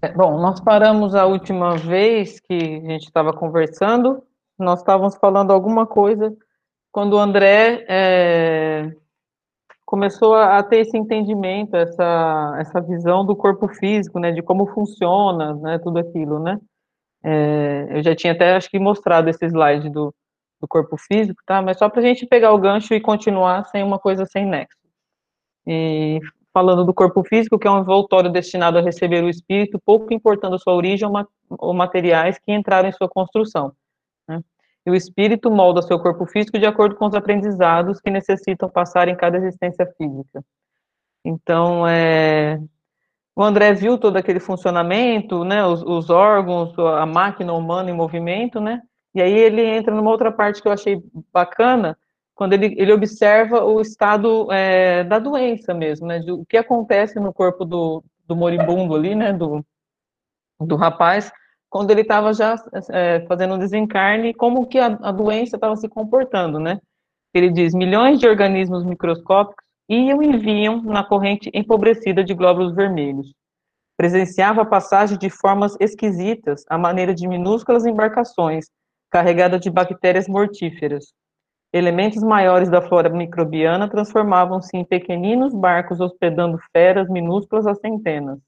É, bom, nós paramos a última vez que a gente estava conversando, nós estávamos falando alguma coisa quando o André é, começou a, a, ter esse entendimento, essa, essa visão do corpo físico, né, de como funciona, né, tudo aquilo, né. É, eu já tinha até, acho que, mostrado esse slide do, do corpo físico, tá, mas só para a gente pegar o gancho e continuar sem uma coisa sem nexo. E falando do corpo físico, que é um envoltório destinado a receber o espírito, pouco importando sua origem ou materiais que entraram em sua construção. Né? E o espírito molda seu corpo físico de acordo com os aprendizados que necessitam passar em cada existência física. Então, é, o André viu todo aquele funcionamento, né, os, os, órgãos, a máquina humana em movimento, né, e aí ele entra numa outra parte que eu achei bacana, quando ele, ele observa o estado é, da doença mesmo, né, o que acontece no corpo do, do moribundo ali, né, do, do rapaz, quando ele estava já é, fazendo um desencarne, como que a, a doença estava se comportando, né. Ele diz, milhões de organismos microscópicos iam e vinham na corrente empobrecida de glóbulos vermelhos. Presenciava a passagem de formas esquisitas, à maneira de minúsculas embarcações, carregadas de bactérias mortíferas, Elementos maiores da flora microbiana transformavam-se em pequeninos barcos hospedando feras minúsculas a centenas.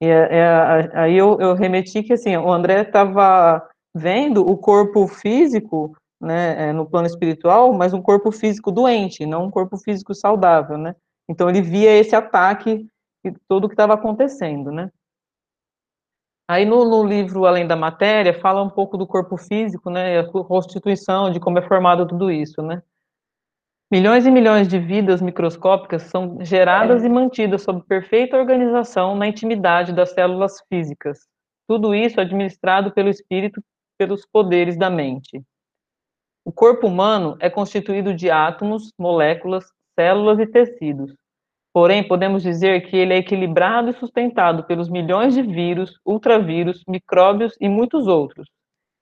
E é, é, aí eu, eu, remeti que assim, o André estava vendo o corpo físico, né, é, no plano espiritual, mas um corpo físico doente, não um corpo físico saudável, né? Então ele via esse ataque e tudo o que estava acontecendo, né? Aí no, no, livro Além da Matéria fala um pouco do corpo físico, né, a constituição, de como é formado tudo isso, né. Milhões e milhões de vidas microscópicas são geradas e mantidas sob perfeita organização na intimidade das células físicas. Tudo isso administrado pelo espírito, pelos poderes da mente. O corpo humano é constituído de átomos, moléculas, células e tecidos. Porém, podemos dizer que ele é equilibrado e sustentado pelos milhões de vírus, ultravírus, micróbios e muitos outros.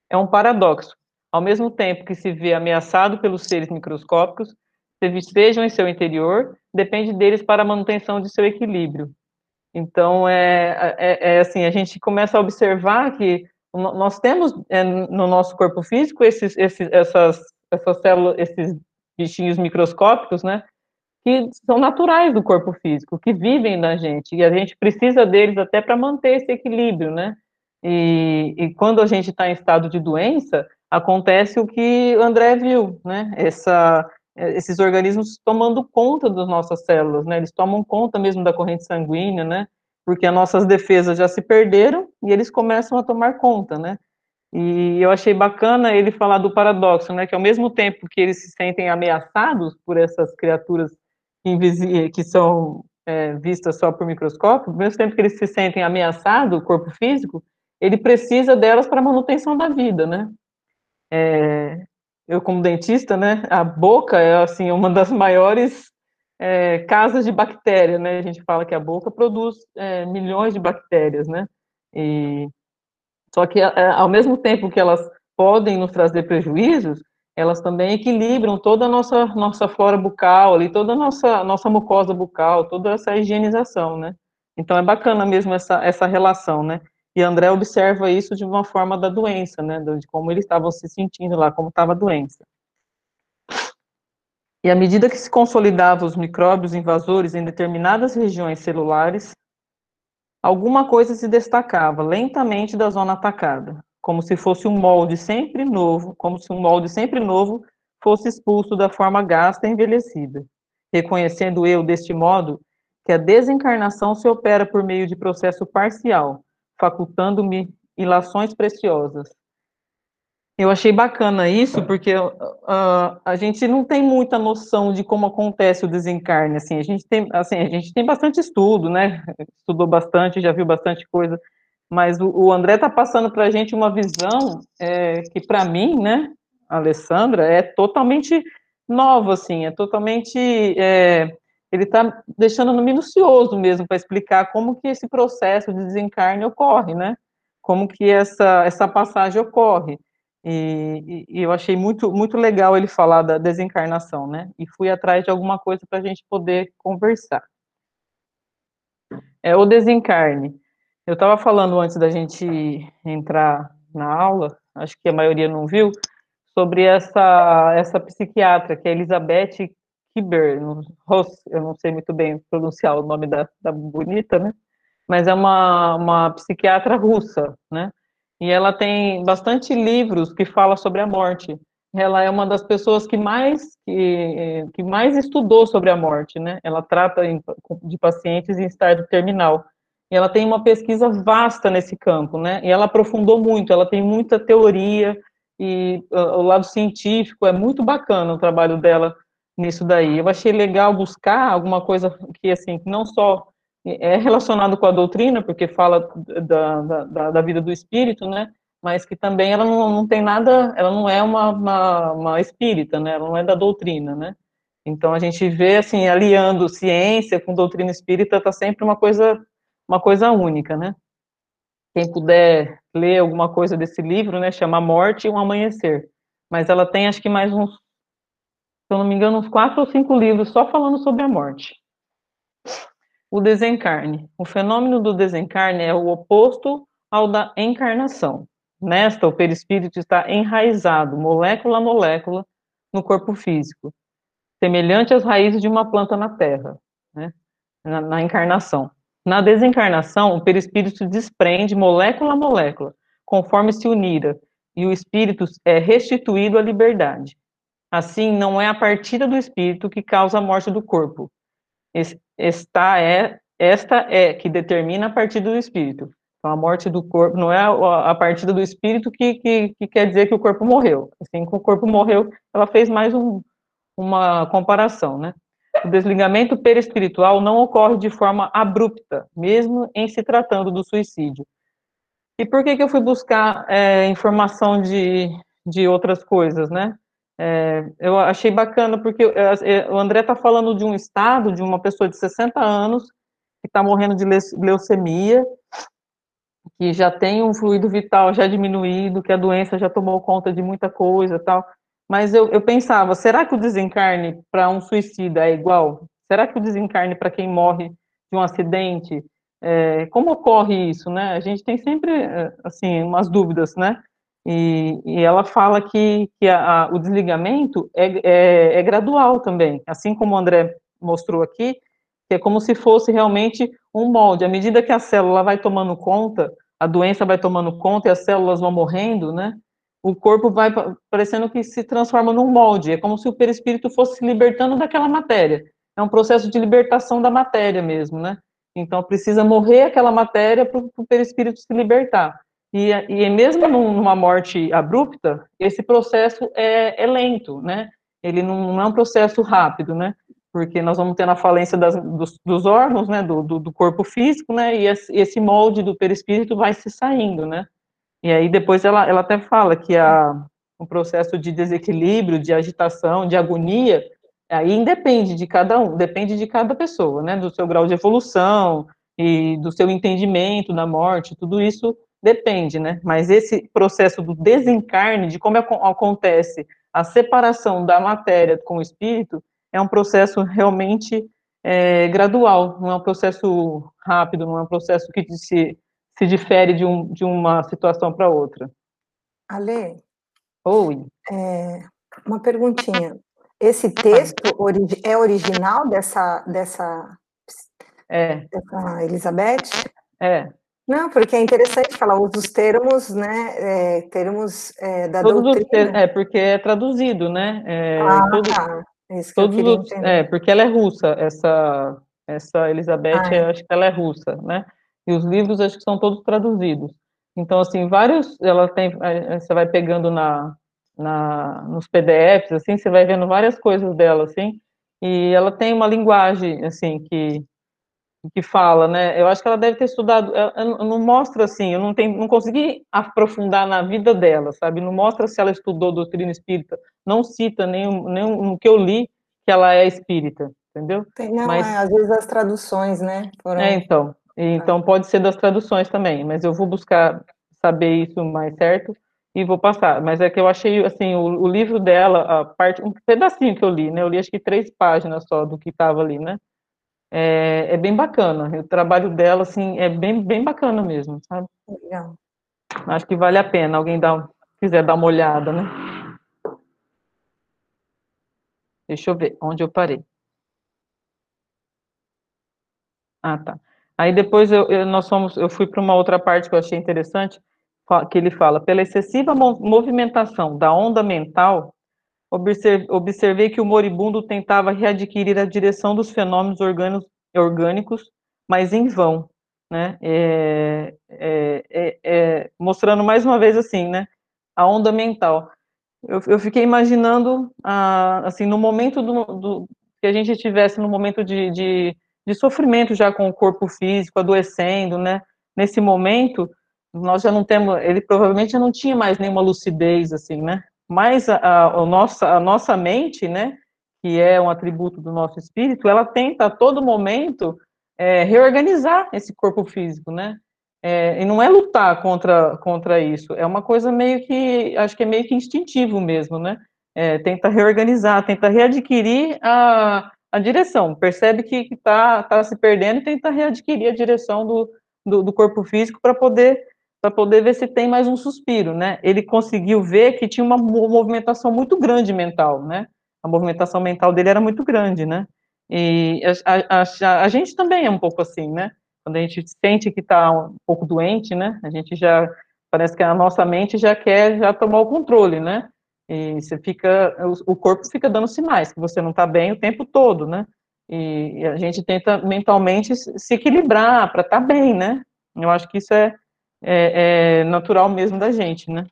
É um paradoxo. Ao mesmo tempo que se vê ameaçado pelos seres microscópicos, se estejam em seu interior, depende deles para a manutenção de seu equilíbrio. Então, é, é, é assim, a gente começa a observar que nós temos é, no nosso corpo físico esses, esses, essas, essas células, esses bichinhos microscópicos, né, que são naturais do corpo físico, que vivem na gente, e a gente precisa deles até para manter esse equilíbrio, né? E, e quando a gente está em estado de doença, acontece o que o André viu, né? Essa, esses organismos tomando conta das nossas células, né? Eles tomam conta mesmo da corrente sanguínea, né? Porque as nossas defesas já se perderam e eles começam a tomar conta, né? E eu achei bacana ele falar do paradoxo, né? Que ao mesmo tempo que eles se sentem ameaçados por essas criaturas que são é, vistas só por microscópio, ao mesmo tempo que eles se sentem ameaçados, o corpo físico, ele precisa delas para a manutenção da vida, né? É, eu, como dentista, né, a boca é, assim, uma das maiores é, casas de bactéria, né? A gente fala que a boca produz é, milhões de bactérias, né? E, só que, é, ao mesmo tempo que elas podem nos trazer prejuízos, elas também equilibram toda a nossa, nossa flora bucal, ali, toda a nossa, nossa mucosa bucal, toda essa higienização, né? Então é bacana mesmo essa, essa relação, né? E André observa isso de uma forma da doença, né? De como eles estavam se sentindo lá, como estava a doença. E à medida que se consolidavam os micróbios invasores em determinadas regiões celulares, alguma coisa se destacava lentamente da zona atacada como se fosse um molde sempre novo, como se um molde sempre novo fosse expulso da forma gasta e envelhecida. Reconhecendo eu, deste modo, que a desencarnação se opera por meio de processo parcial, facultando-me ilações preciosas. Eu achei bacana isso, porque uh, a gente não tem muita noção de como acontece o desencarne, assim, a gente tem, assim, a gente tem bastante estudo, né, estudou bastante, já viu bastante coisa, mas o, André está passando para a gente uma visão é, que, para mim, né, Alessandra, é totalmente nova, assim, é totalmente. É, ele está deixando no minucioso mesmo para explicar como que esse processo de desencarne ocorre, né? Como que essa, essa passagem ocorre. E, e, e eu achei muito, muito legal ele falar da desencarnação, né? E fui atrás de alguma coisa para a gente poder conversar. É o desencarne eu estava falando antes da gente entrar na aula, acho que a maioria não viu, sobre essa, essa psiquiatra, que é Elizabeth Kiber, eu não sei muito bem pronunciar o nome da, da bonita, né? Mas é uma, uma psiquiatra russa, né? E ela tem bastante livros que fala sobre a morte. Ela é uma das pessoas que mais que, que mais estudou sobre a morte, né? Ela trata de pacientes em estágio terminal. E ela tem uma pesquisa vasta nesse campo, né? E ela aprofundou muito. Ela tem muita teoria e uh, o lado científico é muito bacana o trabalho dela nisso daí. Eu achei legal buscar alguma coisa que, assim, não só é relacionado com a doutrina, porque fala da, da, da vida do espírito, né, mas que também ela não, não tem nada, ela não é uma, uma, uma espírita, né, ela não é da doutrina, né. Então a gente vê, assim, aliando ciência com doutrina espírita, está sempre uma coisa, uma coisa única, né. Quem puder ler alguma coisa desse livro, né, chama Morte e um Amanhecer. Mas ela tem, acho que mais uns se eu não me engano, uns quatro ou cinco livros só falando sobre a morte. O desencarne. O fenômeno do desencarne é o oposto ao da encarnação. Nesta, o perispírito está enraizado, molécula a molécula, no corpo físico, semelhante às raízes de uma planta na terra, né? na, na encarnação. Na desencarnação, o perispírito desprende molécula a molécula, conforme se unira, e o espírito é restituído à liberdade. Assim, não é a partida do espírito que causa a morte do corpo. Esta é, esta é que determina a partida do espírito. Então, a morte do corpo não é a partida do espírito que, que, que quer dizer que o corpo morreu. Assim que o corpo morreu, ela fez mais um, uma comparação, né? O desligamento perispiritual não ocorre de forma abrupta, mesmo em se tratando do suicídio. E por que, que eu fui buscar é, informação de, de outras coisas, né? É, eu achei bacana, porque é, é, o André está falando de um estado, de uma pessoa de 60 anos, que está morrendo de leucemia, que já tem um fluido vital já diminuído, que a doença já tomou conta de muita coisa tal. Mas eu, eu pensava, será que o desencarne para um suicida é igual? Será que o desencarne para quem morre de um acidente? É, como ocorre isso, né? A gente tem sempre, é, assim, umas dúvidas, né? E, e ela fala que, que a, a, o desligamento é, é, é, gradual também, assim como o André mostrou aqui, que é como se fosse realmente um molde. À medida que a célula vai tomando conta, a doença vai tomando conta e as células vão morrendo, né? O corpo vai parecendo que se transforma num molde. É como se o perispírito fosse se libertando daquela matéria. É um processo de libertação da matéria mesmo, né? Então precisa morrer aquela matéria para o perispírito se libertar. E, e mesmo numa morte abrupta, esse processo é, é lento, né? Ele não, não, é um processo rápido, né? Porque nós vamos ter a falência das, dos, dos, órgãos, né? Do, do, do, corpo físico, né? E esse, molde do perispírito vai se saindo, né? E aí depois ela, ela até fala que a, o processo de desequilíbrio, de agitação, de agonia, aí independe de cada um, depende de cada pessoa, né? Do seu grau de evolução e do seu entendimento da morte, tudo isso Depende, né? Mas esse processo do desencarne, de como acontece a separação da matéria com o espírito, é um processo realmente é, gradual, não é um processo rápido, não é um processo que se, se difere de, um, de uma situação para outra. Ale, Oi. É, uma perguntinha. Esse texto é original dessa, dessa, é. dessa Elizabeth? É. Não, porque é interessante falar os termos, né, é, termos é, da todos doutrina. é, porque é traduzido, né? É, ah, todo, tá. Isso todos os, é, porque ela é russa, essa, essa Elizabeth, ah, é. acho que ela é russa, né? E os livros acho que são todos traduzidos. Então, assim, vários, ela tem, você vai pegando na, na, nos PDFs, assim, você vai vendo várias coisas dela, assim, e ela tem uma linguagem, assim, que que fala, né? Eu acho que ela deve ter estudado. não mostra assim, eu não, tenho, não consegui aprofundar na vida dela, sabe? Não mostra se ela estudou doutrina espírita. Não cita nenhum, nenhum no que eu li que ela é espírita, entendeu? Tem, não, mas, é, às vezes as traduções, né? Foram... É, então. Então pode ser das traduções também, mas eu vou buscar saber isso mais certo e vou passar. Mas é que eu achei assim o, o livro dela, a parte, um pedacinho que eu li, né? Eu li acho que três páginas só do que estava ali, né? é, é, bem bacana. O trabalho dela, assim, é bem, bem bacana mesmo, sabe? Legal. Acho que vale a pena alguém dar, quiser dar uma olhada, né? Deixa eu ver onde eu parei. Ah, tá. Aí depois eu, eu nós fomos, eu fui para uma outra parte que eu achei interessante, que ele fala, pela excessiva movimentação da onda mental, observei que o moribundo tentava readquirir a direção dos fenômenos orgânicos, mas em vão, né? É, é, é, é, mostrando mais uma vez assim, né? A onda mental. Eu, eu fiquei imaginando, ah, assim, no momento do, do, que a gente estivesse no momento de, de, de sofrimento já com o corpo físico adoecendo, né? Nesse momento, nós já não temos, ele provavelmente já não tinha mais nenhuma lucidez, assim, né? Mas a, a, a, nossa, a nossa mente, né, que é um atributo do nosso espírito, ela tenta a todo momento é, reorganizar esse corpo físico, né? É, e não é lutar contra, contra isso, é uma coisa meio que, acho que é meio que instintivo mesmo, né? É, tenta reorganizar, tenta readquirir a, a direção, percebe que está tá se perdendo e tenta readquirir a direção do, do, do corpo físico para poder para poder ver se tem mais um suspiro, né? Ele conseguiu ver que tinha uma movimentação muito grande mental, né? A movimentação mental dele era muito grande, né? E a, a, a, gente também é um pouco assim, né? Quando a gente sente que está um pouco doente, né? A gente já parece que a nossa mente já quer já tomar o controle, né? E você fica, o, corpo fica dando sinais que você não está bem o tempo todo, né? E, e a gente tenta mentalmente se equilibrar para estar tá bem, né? Eu acho que isso é é, é natural mesmo da gente, né?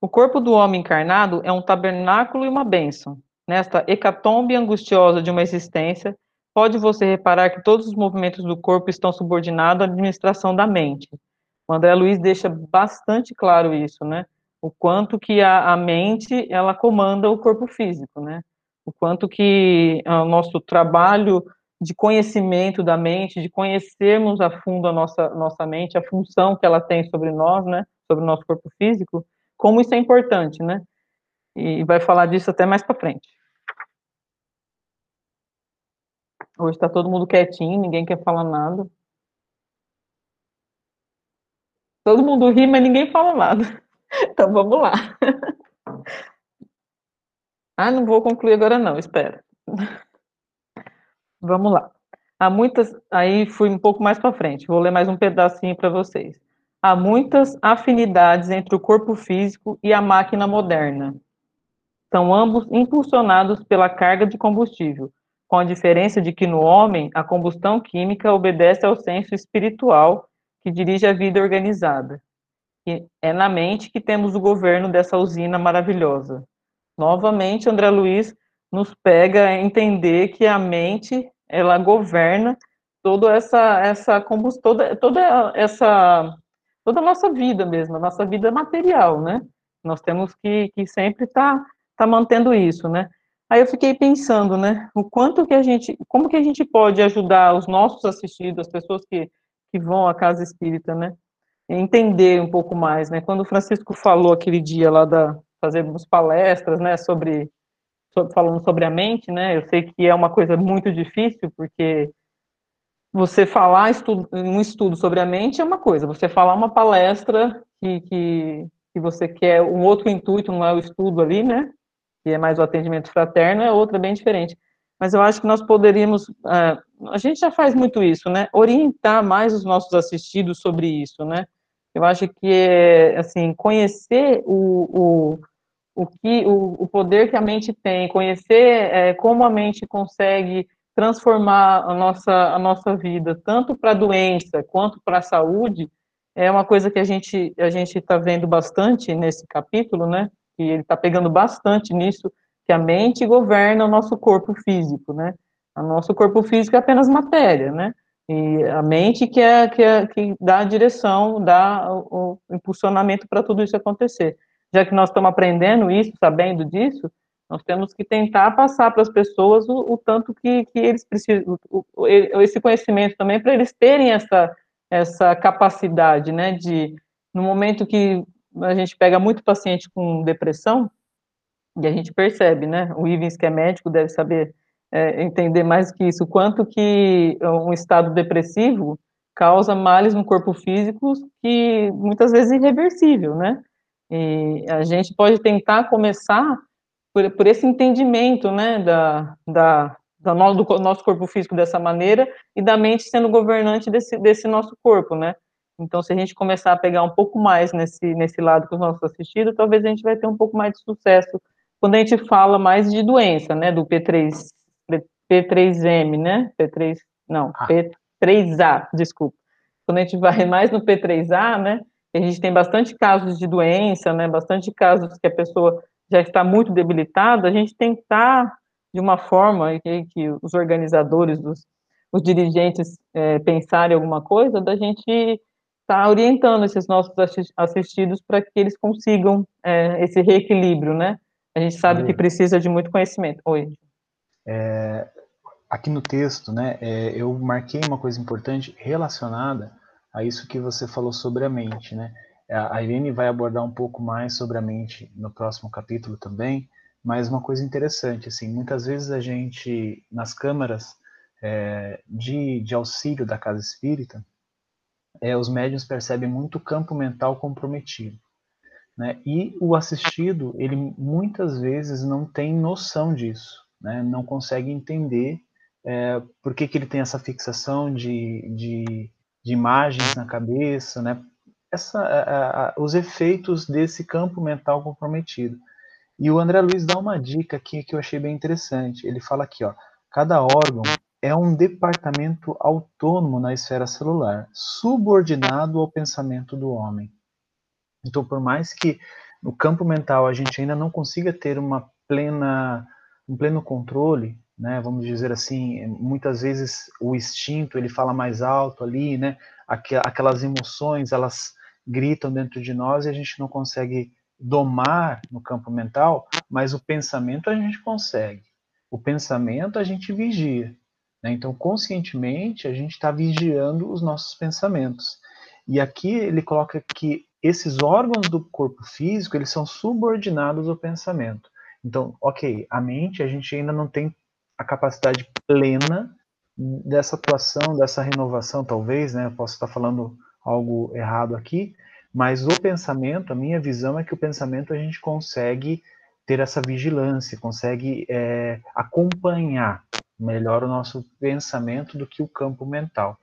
O corpo do homem encarnado é um tabernáculo e uma bênção. Nesta hecatombe angustiosa de uma existência, pode você reparar que todos os movimentos do corpo estão subordinados à administração da mente. O André Luiz deixa bastante claro isso, né? O quanto que a, a mente, ela comanda o corpo físico, né? O quanto que ah, o nosso trabalho de conhecimento da mente, de conhecermos a fundo a nossa, nossa mente, a função que ela tem sobre nós, né, sobre o nosso corpo físico, como isso é importante, né, e vai falar disso até mais para frente. Hoje está todo mundo quietinho, ninguém quer falar nada. Todo mundo ri, mas ninguém fala nada. Então vamos lá. Ah, não vou concluir agora não, espera. Vamos lá. Há muitas, aí fui um pouco mais para frente, vou ler mais um pedacinho para vocês. Há muitas afinidades entre o corpo físico e a máquina moderna. São ambos impulsionados pela carga de combustível, com a diferença de que no homem a combustão química obedece ao senso espiritual que dirige a vida organizada. E é na mente que temos o governo dessa usina maravilhosa. Novamente, André Luiz nos pega a entender que a mente ela governa toda essa essa toda, toda essa toda a nossa vida mesmo, a nossa vida material, né? Nós temos que, que sempre estar tá, tá mantendo isso, né? Aí eu fiquei pensando, né, o quanto que a gente, como que a gente pode ajudar os nossos assistidos, as pessoas que, que vão à casa espírita, né, entender um pouco mais, né? Quando o Francisco falou aquele dia lá da fazermos palestras, né, sobre falando sobre a mente, né? Eu sei que é uma coisa muito difícil, porque você falar estudo, um estudo sobre a mente é uma coisa, você falar uma palestra que, que, que você quer, um outro intuito, não é o estudo ali, né? Que é mais o atendimento fraterno, é outra bem diferente. Mas eu acho que nós poderíamos, uh, a gente já faz muito isso, né? Orientar mais os nossos assistidos sobre isso, né? Eu acho que é, assim, conhecer o, o o que o, o poder que a mente tem, conhecer é, como a mente consegue transformar a nossa, a nossa vida, tanto para a doença quanto para a saúde, é uma coisa que a gente a gente está vendo bastante nesse capítulo, né? E ele está pegando bastante nisso, que a mente governa o nosso corpo físico, né? O nosso corpo físico é apenas matéria, né? E a mente que é que, é, que dá a direção, dá o, o impulsionamento para tudo isso acontecer. Já que nós estamos aprendendo isso, sabendo disso, nós temos que tentar passar para as pessoas o, o tanto que, que, eles precisam, o, o, esse conhecimento também, para eles terem essa, essa capacidade, né, de, no momento que a gente pega muito paciente com depressão, e a gente percebe, né, o Ivens, que é médico, deve saber é, entender mais que isso, quanto que um estado depressivo causa males no corpo físico que muitas vezes é irreversível, né? E a gente pode tentar começar por, por esse entendimento, né, da, da, da no, do nosso corpo físico dessa maneira e da mente sendo governante desse, desse nosso corpo, né? Então, se a gente começar a pegar um pouco mais nesse, nesse lado com os nossos assistidos, talvez a gente vai ter um pouco mais de sucesso quando a gente fala mais de doença, né, do P3, P3M, né, P3, não, ah. P3A, desculpa. Quando a gente vai mais no P3A, né, a gente tem bastante casos de doença, né, bastante casos que a pessoa já está muito debilitada, a gente tentar, de uma forma que, que os organizadores, os, os dirigentes é, pensarem alguma coisa, da gente estar tá orientando esses nossos assistidos para que eles consigam é, esse reequilíbrio, né? A gente sabe que precisa de muito conhecimento. Oi. É, aqui no texto, né, é, eu marquei uma coisa importante relacionada a isso que você falou sobre a mente, né? A Irene vai abordar um pouco mais sobre a mente no próximo capítulo também, mas uma coisa interessante, assim, muitas vezes a gente, nas câmaras é, de, de auxílio da casa espírita, é, os médiums percebem muito campo mental comprometido. Né? E o assistido, ele muitas vezes não tem noção disso, né? não consegue entender é, por que, que ele tem essa fixação de, de, de imagens na cabeça, né? essa, a, a, os efeitos desse campo mental comprometido. E o André Luiz dá uma dica aqui que eu achei bem interessante. Ele fala aqui, ó, cada órgão é um departamento autônomo na esfera celular, subordinado ao pensamento do homem. Então, por mais que no campo mental a gente ainda não consiga ter uma plena, um pleno controle, né, vamos dizer assim, muitas vezes o instinto ele fala mais alto ali, né, aquelas emoções elas gritam dentro de nós e a gente não consegue domar no campo mental, mas o pensamento a gente consegue. O pensamento a gente vigia. Né? Então, conscientemente, a gente está vigiando os nossos pensamentos. E aqui ele coloca que esses órgãos do corpo físico, eles são subordinados ao pensamento. Então, ok, a mente, a gente ainda não tem a capacidade plena dessa atuação, dessa renovação, talvez, né? Eu posso estar falando algo errado aqui, mas o pensamento, a minha visão é que o pensamento a gente consegue ter essa vigilância, consegue é, acompanhar melhor o nosso pensamento do que o campo mental.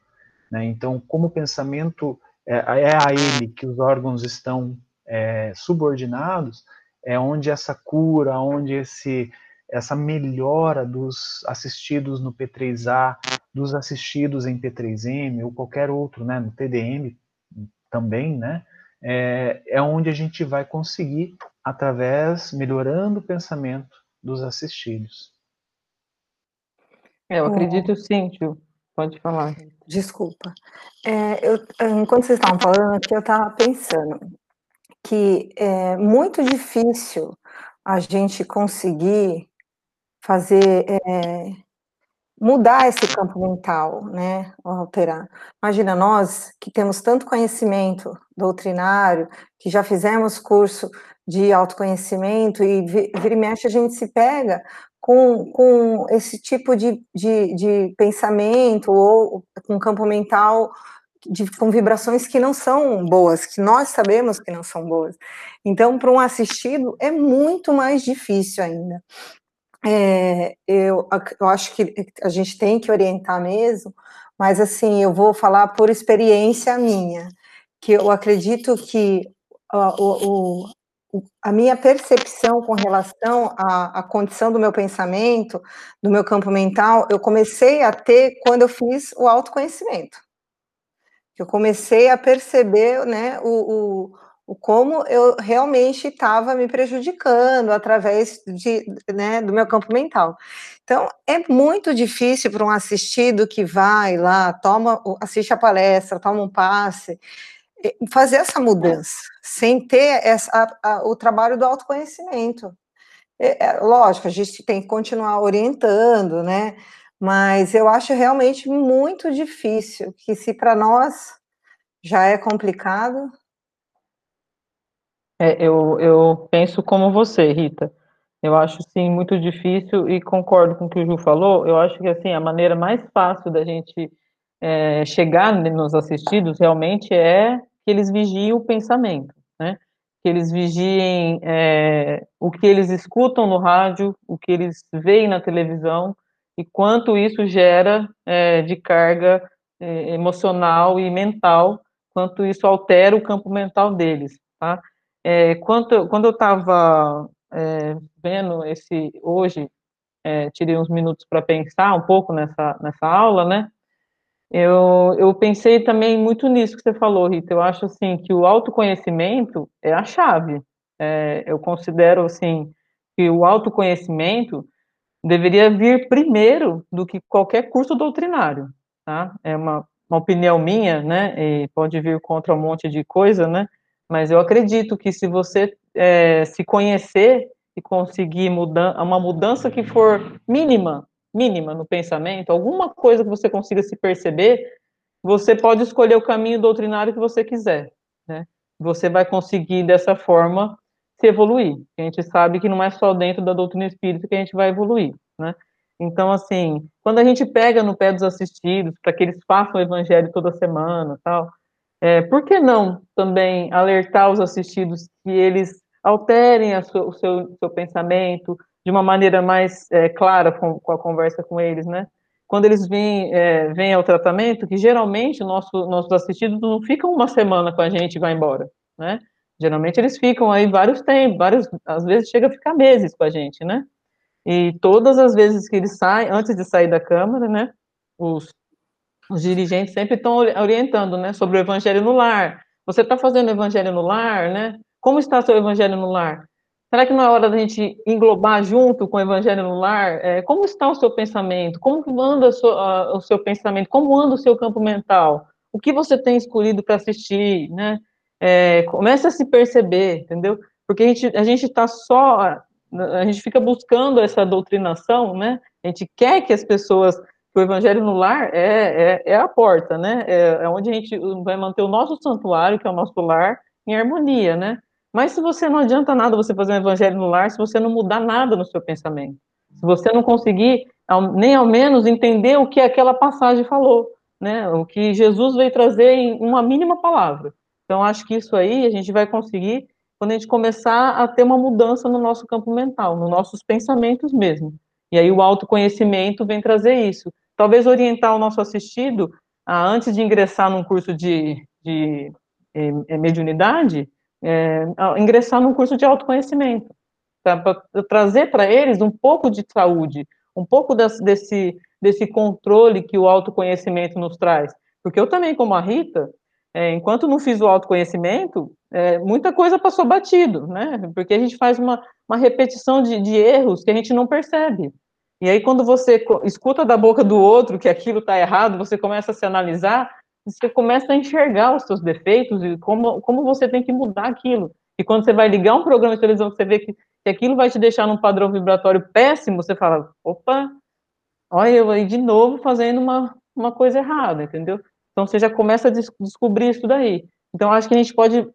Né? Então, como o pensamento é, é, a ele que os órgãos estão é, subordinados, é onde essa cura, onde esse, essa melhora dos assistidos no P3A, dos assistidos em P3M ou qualquer outro, né, no TDM também, né, é, é onde a gente vai conseguir através, melhorando o pensamento dos assistidos. É, eu acredito sim, tio. Pode falar. Desculpa. É, eu, enquanto vocês estavam falando aqui, eu estava pensando que é muito difícil a gente conseguir fazer é, mudar esse campo mental, né, alterar. Imagina nós que temos tanto conhecimento doutrinário, que já fizemos curso de autoconhecimento e vira e mexe a gente se pega com, com esse tipo de, de, de pensamento ou com campo mental de, com vibrações que não são boas, que nós sabemos que não são boas. Então, para um assistido, é muito mais difícil ainda. É, eu, eu acho que a gente tem que orientar mesmo, mas assim, eu vou falar por experiência minha, que eu acredito que o, o, a minha percepção com relação à, à, condição do meu pensamento, do meu campo mental, eu comecei a ter quando eu fiz o autoconhecimento. Eu comecei a perceber né, o, o, o como eu realmente estava me prejudicando através de, né, do meu campo mental. Então, é muito difícil para um assistido que vai lá, toma, assiste a palestra, toma um passe, fazer essa mudança, sem ter essa, a, a, o trabalho do autoconhecimento. É, é, lógico, a gente tem que continuar orientando, né? Mas eu acho realmente muito difícil, que se para nós já é complicado. É, eu, eu penso como você, Rita. Eu acho, sim, muito difícil e concordo com o que o Ju falou. Eu acho que, assim, a maneira mais fácil da gente é, chegar nos assistidos realmente é que eles vigiem o pensamento, né? Que eles vigiem é, o que eles escutam no rádio, o que eles veem na televisão e quanto isso gera é, de carga é, emocional e mental, quanto isso altera o campo mental deles, tá? É, quanto, quando eu estava é, vendo esse hoje, é, tirei uns minutos para pensar um pouco nessa, nessa aula, né? Eu, eu pensei também muito nisso que você falou, Rita. Eu acho assim que o autoconhecimento é a chave. É, eu considero assim que o autoconhecimento deveria vir primeiro do que qualquer curso doutrinário, tá? É uma, uma opinião minha, né? E pode vir contra um monte de coisa, né? Mas eu acredito que se você é, se conhecer e conseguir mudar uma mudança que for mínima, mínima no pensamento, alguma coisa que você consiga se perceber, você pode escolher o caminho doutrinário que você quiser, né? Você vai conseguir dessa forma se evoluir. A gente sabe que não é só dentro da doutrina espírita que a gente vai evoluir, né? Então, assim, quando a gente pega no pé dos assistidos para que eles façam o evangelho toda semana, tal, é, por que não também alertar os assistidos que eles alterem sua, o seu, seu, pensamento de uma maneira mais é, clara com, com, a conversa com eles, né? Quando eles vêm, é, vêm ao tratamento, que geralmente nosso, nossos assistidos não ficam uma semana com a gente e vai embora, né? Geralmente eles ficam aí vários tempos, vários, às vezes chega a ficar meses com a gente, né? E todas as vezes que eles saem, antes de sair da Câmara, né? Os os dirigentes sempre estão orientando, né, sobre o evangelho no lar. Você está fazendo evangelho no lar, né? Como está seu evangelho no lar? Será que não é hora da gente englobar junto com o evangelho no lar? É, como está o seu pensamento? Como anda o seu, o seu, pensamento? Como anda o seu campo mental? O que você tem escolhido para assistir, né? É, comece a se perceber, entendeu? Porque a gente a gente está só a gente fica buscando essa doutrinação, né? A gente quer que as pessoas o evangelho no lar é, é, é a porta, né? É, é, onde a gente vai manter o nosso santuário, que é o nosso lar, em harmonia, né? Mas se você não adianta nada você fazer um evangelho no lar, se você não mudar nada no seu pensamento, se você não conseguir nem ao menos entender o que aquela passagem falou, né? O que Jesus veio trazer em uma mínima palavra. Então acho que isso aí a gente vai conseguir quando a gente começar a ter uma mudança no nosso campo mental, nos nossos pensamentos mesmo. E aí o autoconhecimento vem trazer isso talvez orientar o nosso assistido a, antes de ingressar num curso de, de é, mediunidade, é, ingressar num curso de autoconhecimento, tá? para trazer para eles um pouco de saúde, um pouco das, desse, desse controle que o autoconhecimento nos traz. Porque eu também, como a Rita, é, enquanto não fiz o autoconhecimento, é, muita coisa passou batido, né? Porque a gente faz uma, uma repetição de, de erros que a gente não percebe. E aí, quando você escuta da boca do outro que aquilo está errado, você começa a se analisar, você começa a enxergar os seus defeitos e como, como você tem que mudar aquilo. E quando você vai ligar um programa de televisão, você vê que, que aquilo vai te deixar num padrão vibratório péssimo, você fala, opa, olha eu aí de novo fazendo uma, uma coisa errada, entendeu? Então você já começa a des descobrir isso daí. Então acho que a gente pode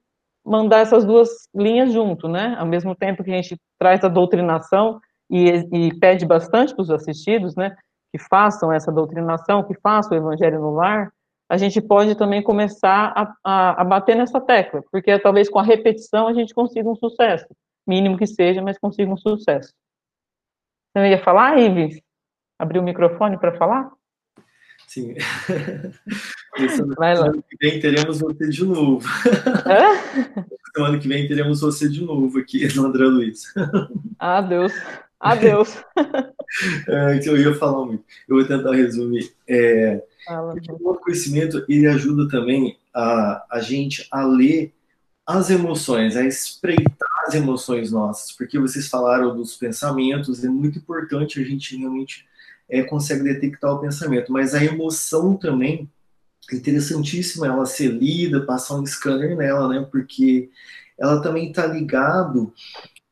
mandar essas duas linhas junto, né? Ao mesmo tempo que a gente traz a doutrinação, e, e pede bastante para os assistidos, né, que façam essa doutrinação, que façam o evangelho no lar, a gente pode também começar a, a, a, bater nessa tecla, porque talvez com a repetição a gente consiga um sucesso, mínimo que seja, mas consiga um sucesso. Você ia falar, Ives? Abrir o microfone para falar? Sim. Semana que vem teremos você de novo. É? Semana que vem teremos você de novo aqui André Luiz. Ah, Deus. Adeus. é, eu ia falar muito. Eu vou tentar resumir. É, o conhecimento ele ajuda também a, a gente a ler as emoções, a espreitar as emoções nossas, porque vocês falaram dos pensamentos, é muito importante a gente realmente é, consegue detectar o pensamento, mas a emoção também é interessantíssima ela ser lida, passar um scanner nela, né? Porque ela também está ligado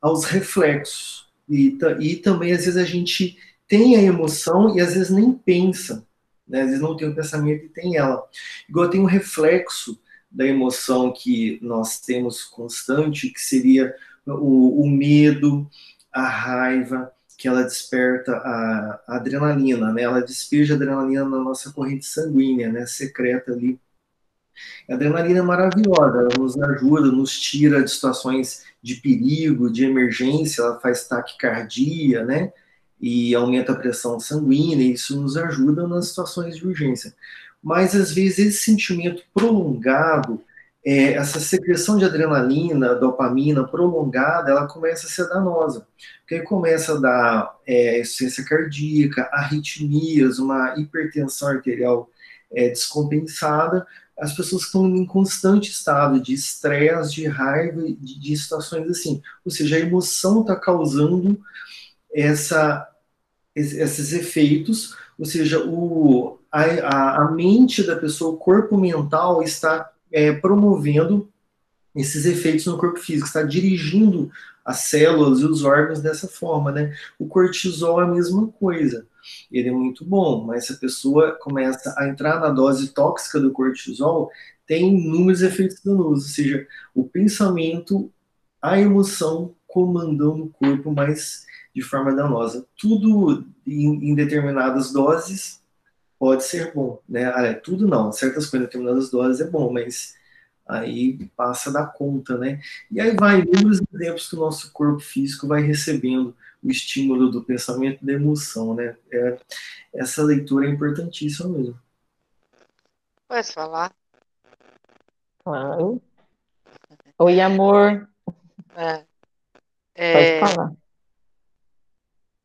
aos reflexos. E, e também, às vezes, a gente tem a emoção e às vezes nem pensa. Né? Às vezes não tem o pensamento e tem ela. Igual tem um reflexo da emoção que nós temos constante, que seria o, o medo, a raiva, que ela desperta a, a adrenalina, né? Ela despeja adrenalina na nossa corrente sanguínea, né? Secreta ali. A adrenalina é maravilhosa, ela nos ajuda, nos tira de situações de perigo, de emergência, ela faz taquicardia, né? E aumenta a pressão sanguínea, e isso nos ajuda nas situações de urgência. Mas às vezes esse sentimento prolongado é, essa secreção de adrenalina, dopamina prolongada, ela começa a ser danosa. Porque começa a dar é, insuficiência cardíaca, arritmias, uma hipertensão arterial é, descompensada. As pessoas estão em constante estado de estresse, de raiva, de, de situações assim. Ou seja, a emoção está causando essa, esses efeitos, ou seja, o, a, a mente da pessoa, o corpo mental está é, promovendo esses efeitos no corpo físico, está dirigindo as células e os órgãos dessa forma, né? O cortisol é a mesma coisa. Ele é muito bom, mas se a pessoa começa a entrar na dose tóxica do cortisol, tem inúmeros efeitos danosos, ou seja, o pensamento, a emoção comandando o corpo, mas de forma danosa. Tudo em, em determinadas doses pode ser bom, né? Ah, é, tudo não, certas coisas, determinadas doses é bom, mas aí passa da conta, né? E aí vai inúmeros exemplos que o nosso corpo físico vai recebendo o estímulo do pensamento e da emoção, né? É, essa leitura é importantíssima mesmo. Pode falar? Claro. Oi, amor. É, é, Pode falar.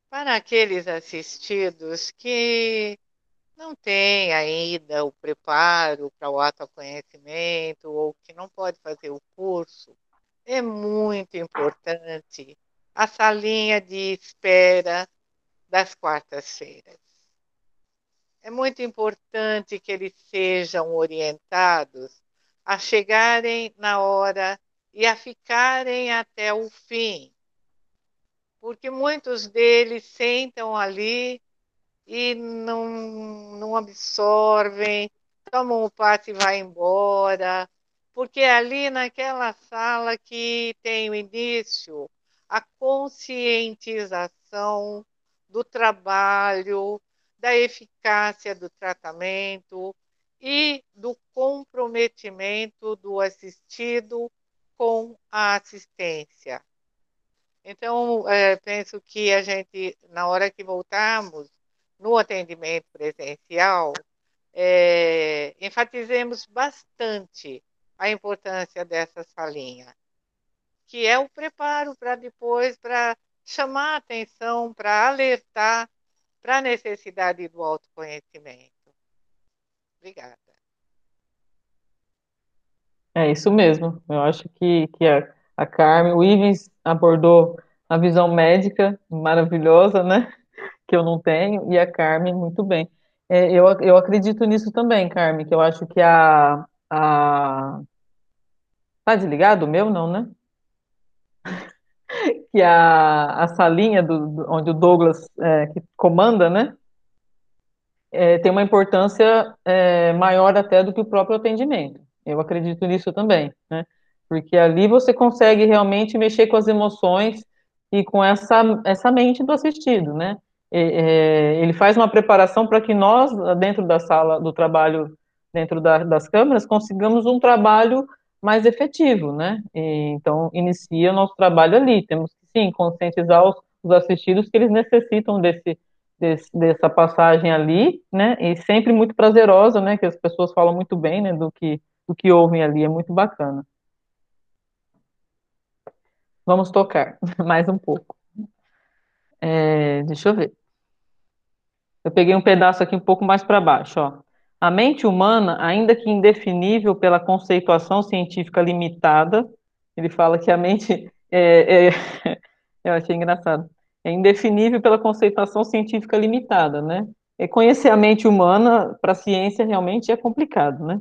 Para aqueles assistidos que não tem ainda o preparo para o autoconhecimento ou que não pode fazer o curso, é muito importante a salinha de espera das quartas-feiras. É muito importante que eles sejam orientados a chegarem na hora e a ficarem até o fim, porque muitos deles sentam ali e não, não absorvem, tomam o passe e vai embora, porque ali naquela sala que tem o início a conscientização do trabalho, da eficácia do tratamento e do comprometimento do assistido com a assistência. Então, é, penso que a gente, na hora que voltarmos no atendimento presencial, é, enfatizemos bastante a importância dessa salinha, que é o preparo para depois, para chamar a atenção, para alertar para a necessidade do autoconhecimento. Obrigada. É isso mesmo. Eu acho que, que a, a Carmen, o Ivens abordou a visão médica maravilhosa, né? Que eu não tenho, e a Carmen, muito bem. É, eu, eu acredito nisso também, Carmen, que eu acho que a. a... Tá desligado o meu, não, né? que a, a salinha do, do onde o Douglas é, que comanda, né? É, tem uma importância é, maior até do que o próprio atendimento. Eu acredito nisso também, né? Porque ali você consegue realmente mexer com as emoções e com essa, essa mente do assistido, né? É, ele faz uma preparação para que nós, dentro da sala do trabalho, dentro da, das câmeras, consigamos um trabalho mais efetivo, né? E, então, inicia nosso trabalho ali. Temos que, sim, conscientizar os, os assistidos que eles necessitam desse, desse, dessa passagem ali, né? E sempre muito prazerosa, né? Que as pessoas falam muito bem, né? Do que, do que ouvem ali, é muito bacana. Vamos tocar mais um pouco. É, deixa eu ver. Eu peguei um pedaço aqui um pouco mais para baixo, ó. A mente humana, ainda que indefinível pela conceituação científica limitada, ele fala que a mente é, é eu achei engraçado, é indefinível pela conceituação científica limitada, né? E conhecer a mente humana para a ciência realmente é complicado, né?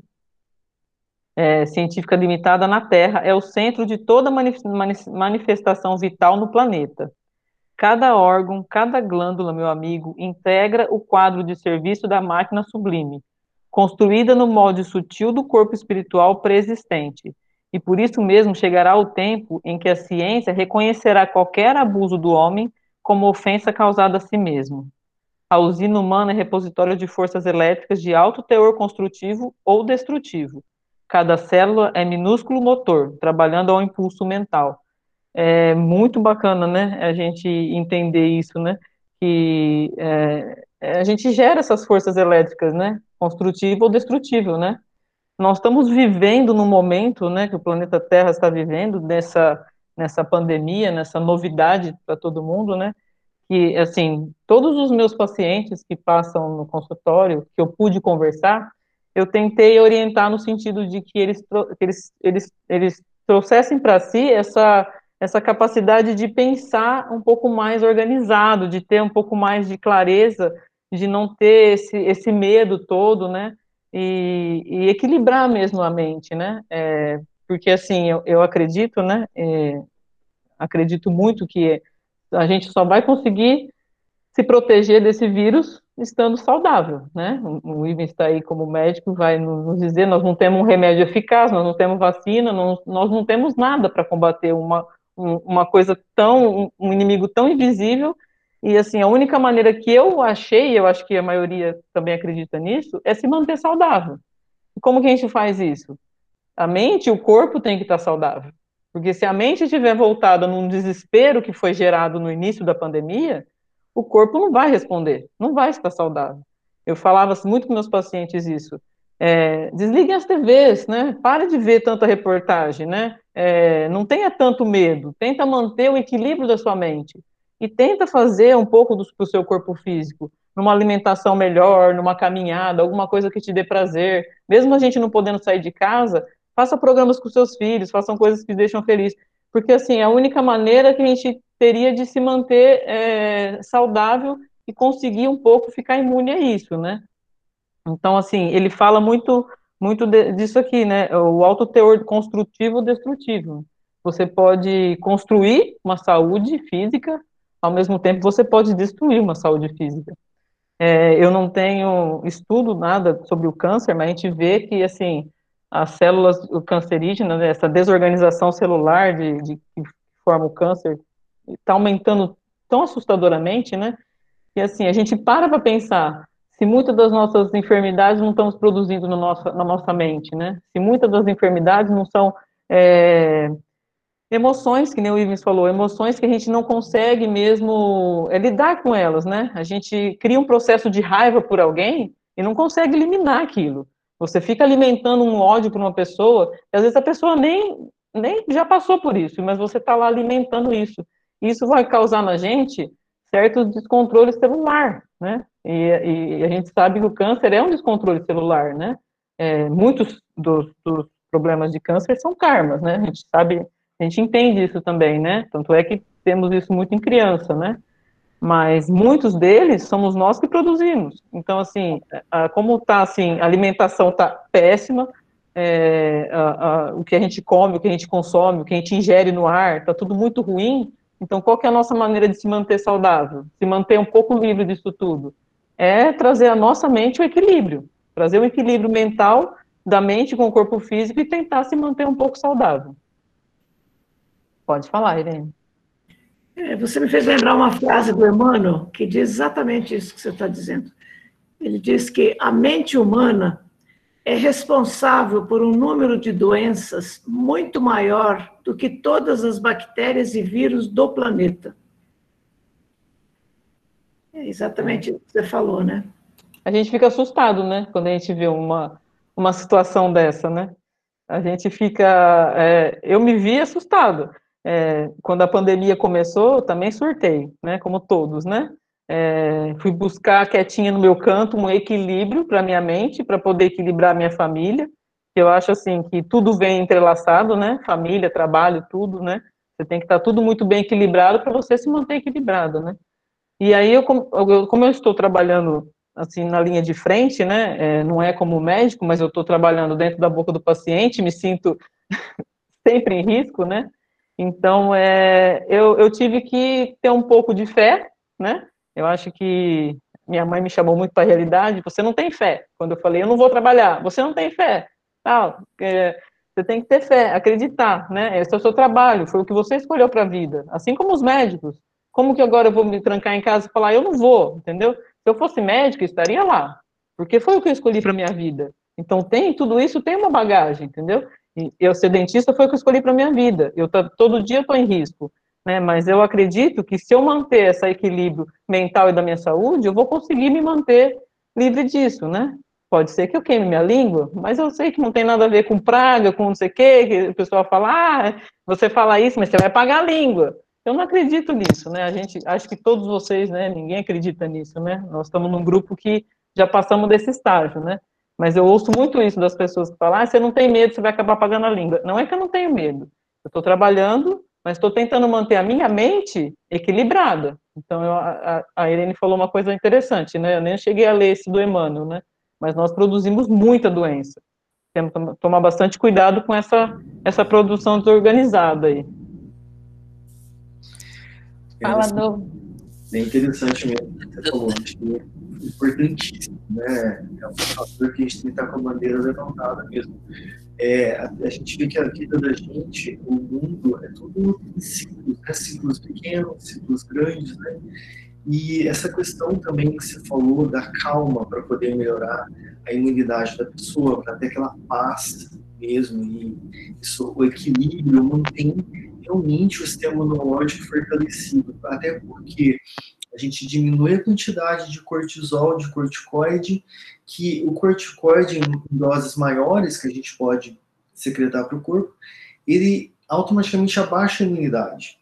É, científica limitada na Terra é o centro de toda manifestação vital no planeta. Cada órgão, cada glândula, meu amigo, integra o quadro de serviço da máquina sublime, construída no molde sutil do corpo espiritual preexistente, e por isso mesmo chegará o tempo em que a ciência reconhecerá qualquer abuso do homem como ofensa causada a si mesmo. A usina humana é repositório de forças elétricas de alto teor construtivo ou destrutivo. Cada célula é minúsculo motor, trabalhando ao impulso mental. É muito bacana, né, a gente entender isso, né, que é, a gente gera essas forças elétricas, né, construtivo ou destrutível, né, nós estamos vivendo no momento, né, que o planeta Terra está vivendo nessa nessa pandemia, nessa novidade para todo mundo, né? Que assim, todos os meus pacientes que passam no consultório, que eu pude conversar, eu tentei orientar no sentido de que eles que eles eles, eles trouxessem para si essa essa capacidade de pensar um pouco mais organizado, de ter um pouco mais de clareza, de não ter esse, esse medo todo, né? e, e equilibrar mesmo a mente, né? É, porque assim, eu, eu acredito, né? É, acredito muito que a gente só vai conseguir se proteger desse vírus estando saudável, né? O Ivan está aí como médico, vai nos dizer, nós não temos um remédio eficaz, nós não temos vacina, não, nós não temos nada para combater uma, uma coisa tão, um inimigo tão invisível e assim, a única maneira que eu achei, eu acho que a maioria também acredita nisso, é se manter saudável. Como que a gente faz isso? A mente o corpo tem que estar saudável. Porque se a mente estiver voltada num desespero que foi gerado no início da pandemia, o corpo não vai responder, não vai estar saudável. Eu falava muito com meus pacientes isso. É, desliguem as TVs, né? Pare de ver tanta reportagem, né? É, não tenha tanto medo. Tenta manter o equilíbrio da sua mente e tenta fazer um pouco do, do seu corpo físico, numa alimentação melhor, numa caminhada, alguma coisa que te dê prazer. Mesmo a gente não podendo sair de casa, faça programas com seus filhos, façam coisas que deixam feliz. Porque, assim, é a única maneira que a gente teria de se manter é, saudável e conseguir um pouco ficar imune a isso, né? Então, assim, ele fala muito muito disso aqui, né? O alto teor construtivo destrutivo. Você pode construir uma saúde física ao mesmo tempo você pode destruir uma saúde física. É, eu não tenho estudo nada sobre o câncer, mas a gente vê que, assim, as células cancerígenas, né, essa desorganização celular de, de que forma o câncer, está aumentando tão assustadoramente, né, que, assim, a gente para para pensar se muitas das nossas enfermidades não estamos produzindo no nosso, na nossa mente, né, se muitas das enfermidades não são é, emoções, que nem o Ivens falou, emoções que a gente não consegue mesmo é, lidar com elas, né? A gente cria um processo de raiva por alguém e não consegue eliminar aquilo. Você fica alimentando um ódio por uma pessoa, e às vezes a pessoa nem, nem já passou por isso, mas você está lá alimentando isso. Isso vai causar na gente certo descontrole celular, né? E, e, a gente sabe que o câncer é um descontrole celular, né? É, muitos dos, dos problemas de câncer são karmas, né? A gente sabe a gente entende isso também, né? Tanto é que temos isso muito em criança, né? Mas muitos deles somos nós que produzimos. Então, assim, como está assim, a alimentação está péssima, é, a, a, o que a gente come, o que a gente consome, o que a gente ingere no ar, está tudo muito ruim. Então, qual que é a nossa maneira de se manter saudável? Se manter um pouco livre disso tudo? É trazer a nossa mente o equilíbrio, trazer o equilíbrio mental da mente com o corpo físico e tentar se manter um pouco saudável. Pode falar, Irene. É, você me fez lembrar uma frase do Emmanuel que diz exatamente isso que você está dizendo. Ele diz que a mente humana é responsável por um número de doenças muito maior do que todas as bactérias e vírus do planeta. É exatamente o que você falou, né? A gente fica assustado, né, quando a gente vê uma, uma situação dessa, né? A gente fica. É, eu me vi assustado é, quando a pandemia começou, também surtei, né, como todos, né? É, fui buscar quietinha no meu canto um equilíbrio para minha mente, para poder equilibrar minha família. Eu acho assim que tudo vem entrelaçado, né? Família, trabalho, tudo, né? Você tem que estar tá tudo muito bem equilibrado para você se manter equilibrado, né? E aí eu, como eu estou trabalhando assim na linha de frente, né? É, não é como médico, mas eu estou trabalhando dentro da boca do paciente, me sinto sempre em risco, né? Então, é, eu, eu tive que ter um pouco de fé, né? Eu acho que minha mãe me chamou muito para a realidade. Você não tem fé. Quando eu falei, eu não vou trabalhar, você não tem fé. Tal. É, Você tem que ter fé, acreditar, né? Esse é o seu trabalho, foi o que você escolheu para a vida. Assim como os médicos. Como que agora eu vou me trancar em casa e falar, eu não vou, entendeu? Se eu fosse médico, eu estaria lá. Porque foi o que eu escolhi para minha vida. Então tem tudo isso, tem uma bagagem, entendeu? E eu ser dentista foi o que eu escolhi para minha vida. Eu todo dia estou em risco, né? Mas eu acredito que se eu manter esse equilíbrio mental e da minha saúde, eu vou conseguir me manter livre disso, né? Pode ser que eu queime minha língua, mas eu sei que não tem nada a ver com praga, com não sei o quê, que o pessoal fala, ah, você fala isso, mas você vai pagar a língua. Eu não acredito nisso, né? A gente, acho que todos vocês, né? Ninguém acredita nisso, né? Nós estamos num grupo que já passamos desse estágio, né? Mas eu ouço muito isso das pessoas que falam, ah, você não tem medo, você vai acabar pagando a língua. Não é que eu não tenho medo. Eu estou trabalhando, mas estou tentando manter a minha mente equilibrada. Então, eu, a, a Irene falou uma coisa interessante, né? Eu nem cheguei a ler esse do Emmanuel, né? mas nós produzimos muita doença. Temos que tomar bastante cuidado com essa, essa produção desorganizada aí. Fala, do... É interessante mesmo que você falou, acho que é importantíssimo, né? É um fator que a gente tem que estar com a bandeira levantada mesmo. É, a, a, gente vê que a vida da gente, o mundo, é tudo em ciclos, né? ciclos pequenos, ciclos grandes, né? E essa questão também que você falou da calma para poder melhorar a imunidade da pessoa, para ter aquela paz mesmo, e isso, o equilíbrio mantém realmente o sistema imunológico fortalecido, até porque a gente diminui a quantidade de cortisol, de corticoide, que o corticoide em doses maiores que a gente pode secretar para o corpo, ele automaticamente abaixa a imunidade.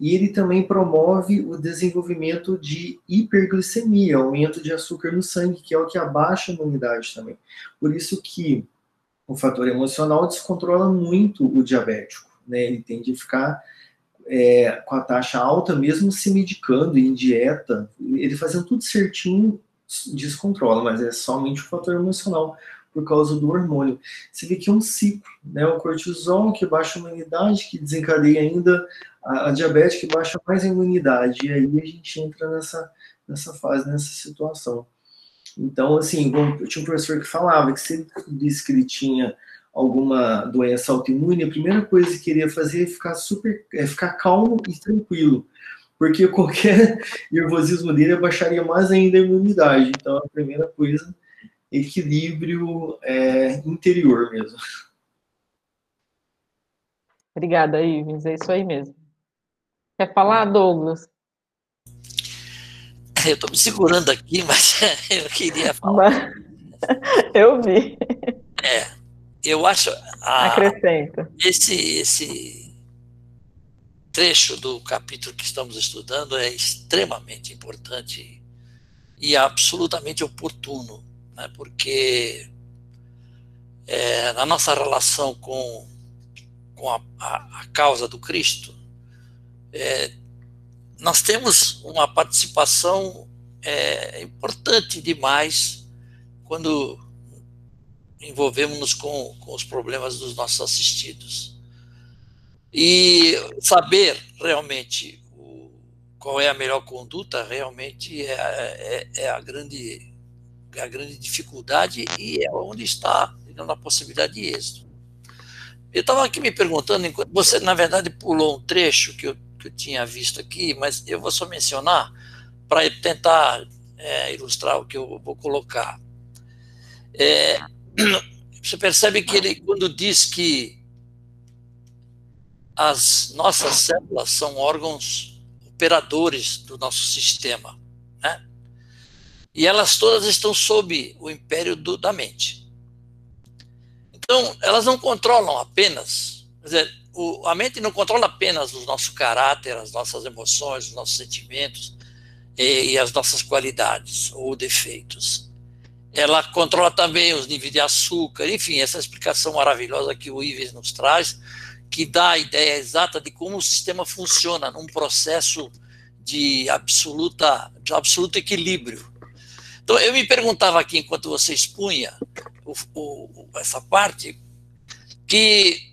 E ele também promove o desenvolvimento de hiperglicemia, aumento de açúcar no sangue, que é o que abaixa a imunidade também. Por isso que o fator emocional descontrola muito o diabético, né? Ele tende a ficar é, com a taxa alta, mesmo se medicando em dieta, ele fazendo tudo certinho, descontrola, mas é somente o fator emocional por causa do hormônio. Você vê que é um ciclo, né? O cortisol que baixa a imunidade, que desencadeia ainda a, a diabetes, que baixa mais a imunidade. E aí a gente entra nessa, nessa fase, nessa situação. Então, assim, eu tinha um professor que falava que se ele disse que ele tinha alguma doença autoimune, a primeira coisa que ele ia fazer é ficar super, é ficar calmo e tranquilo, porque qualquer nervosismo dele abaixaria mais ainda a imunidade. Então, a primeira coisa equilíbrio é, interior mesmo. Obrigada, Ives. É isso aí mesmo. Quer falar, Douglas? Eu estou me segurando aqui, mas eu queria falar. Eu vi. É, eu acho. A, Acrescenta. Esse, esse trecho do capítulo que estamos estudando é extremamente importante e absolutamente oportuno né, porque é, na nossa relação com, com a, a, a causa do Cristo, é, nós temos uma participação é, importante demais quando envolvemos-nos com, com os problemas dos nossos assistidos. E saber realmente o, qual é a melhor conduta realmente é, é, é a grande a grande dificuldade e é onde está a possibilidade de êxito. Eu estava aqui me perguntando, você na verdade pulou um trecho que eu, que eu tinha visto aqui, mas eu vou só mencionar para tentar é, ilustrar o que eu vou colocar. É, você percebe que ele, quando diz que as nossas células são órgãos operadores do nosso sistema, né? E elas todas estão sob o império do, da mente. Então, elas não controlam apenas, quer dizer, o, a mente não controla apenas o nosso caráter, as nossas emoções, os nossos sentimentos e, e as nossas qualidades ou defeitos. Ela controla também os níveis de açúcar, enfim, essa explicação maravilhosa que o Ives nos traz, que dá a ideia exata de como o sistema funciona num processo de absoluta, de absoluto equilíbrio. Então, eu me perguntava aqui, enquanto você expunha o, o, essa parte, que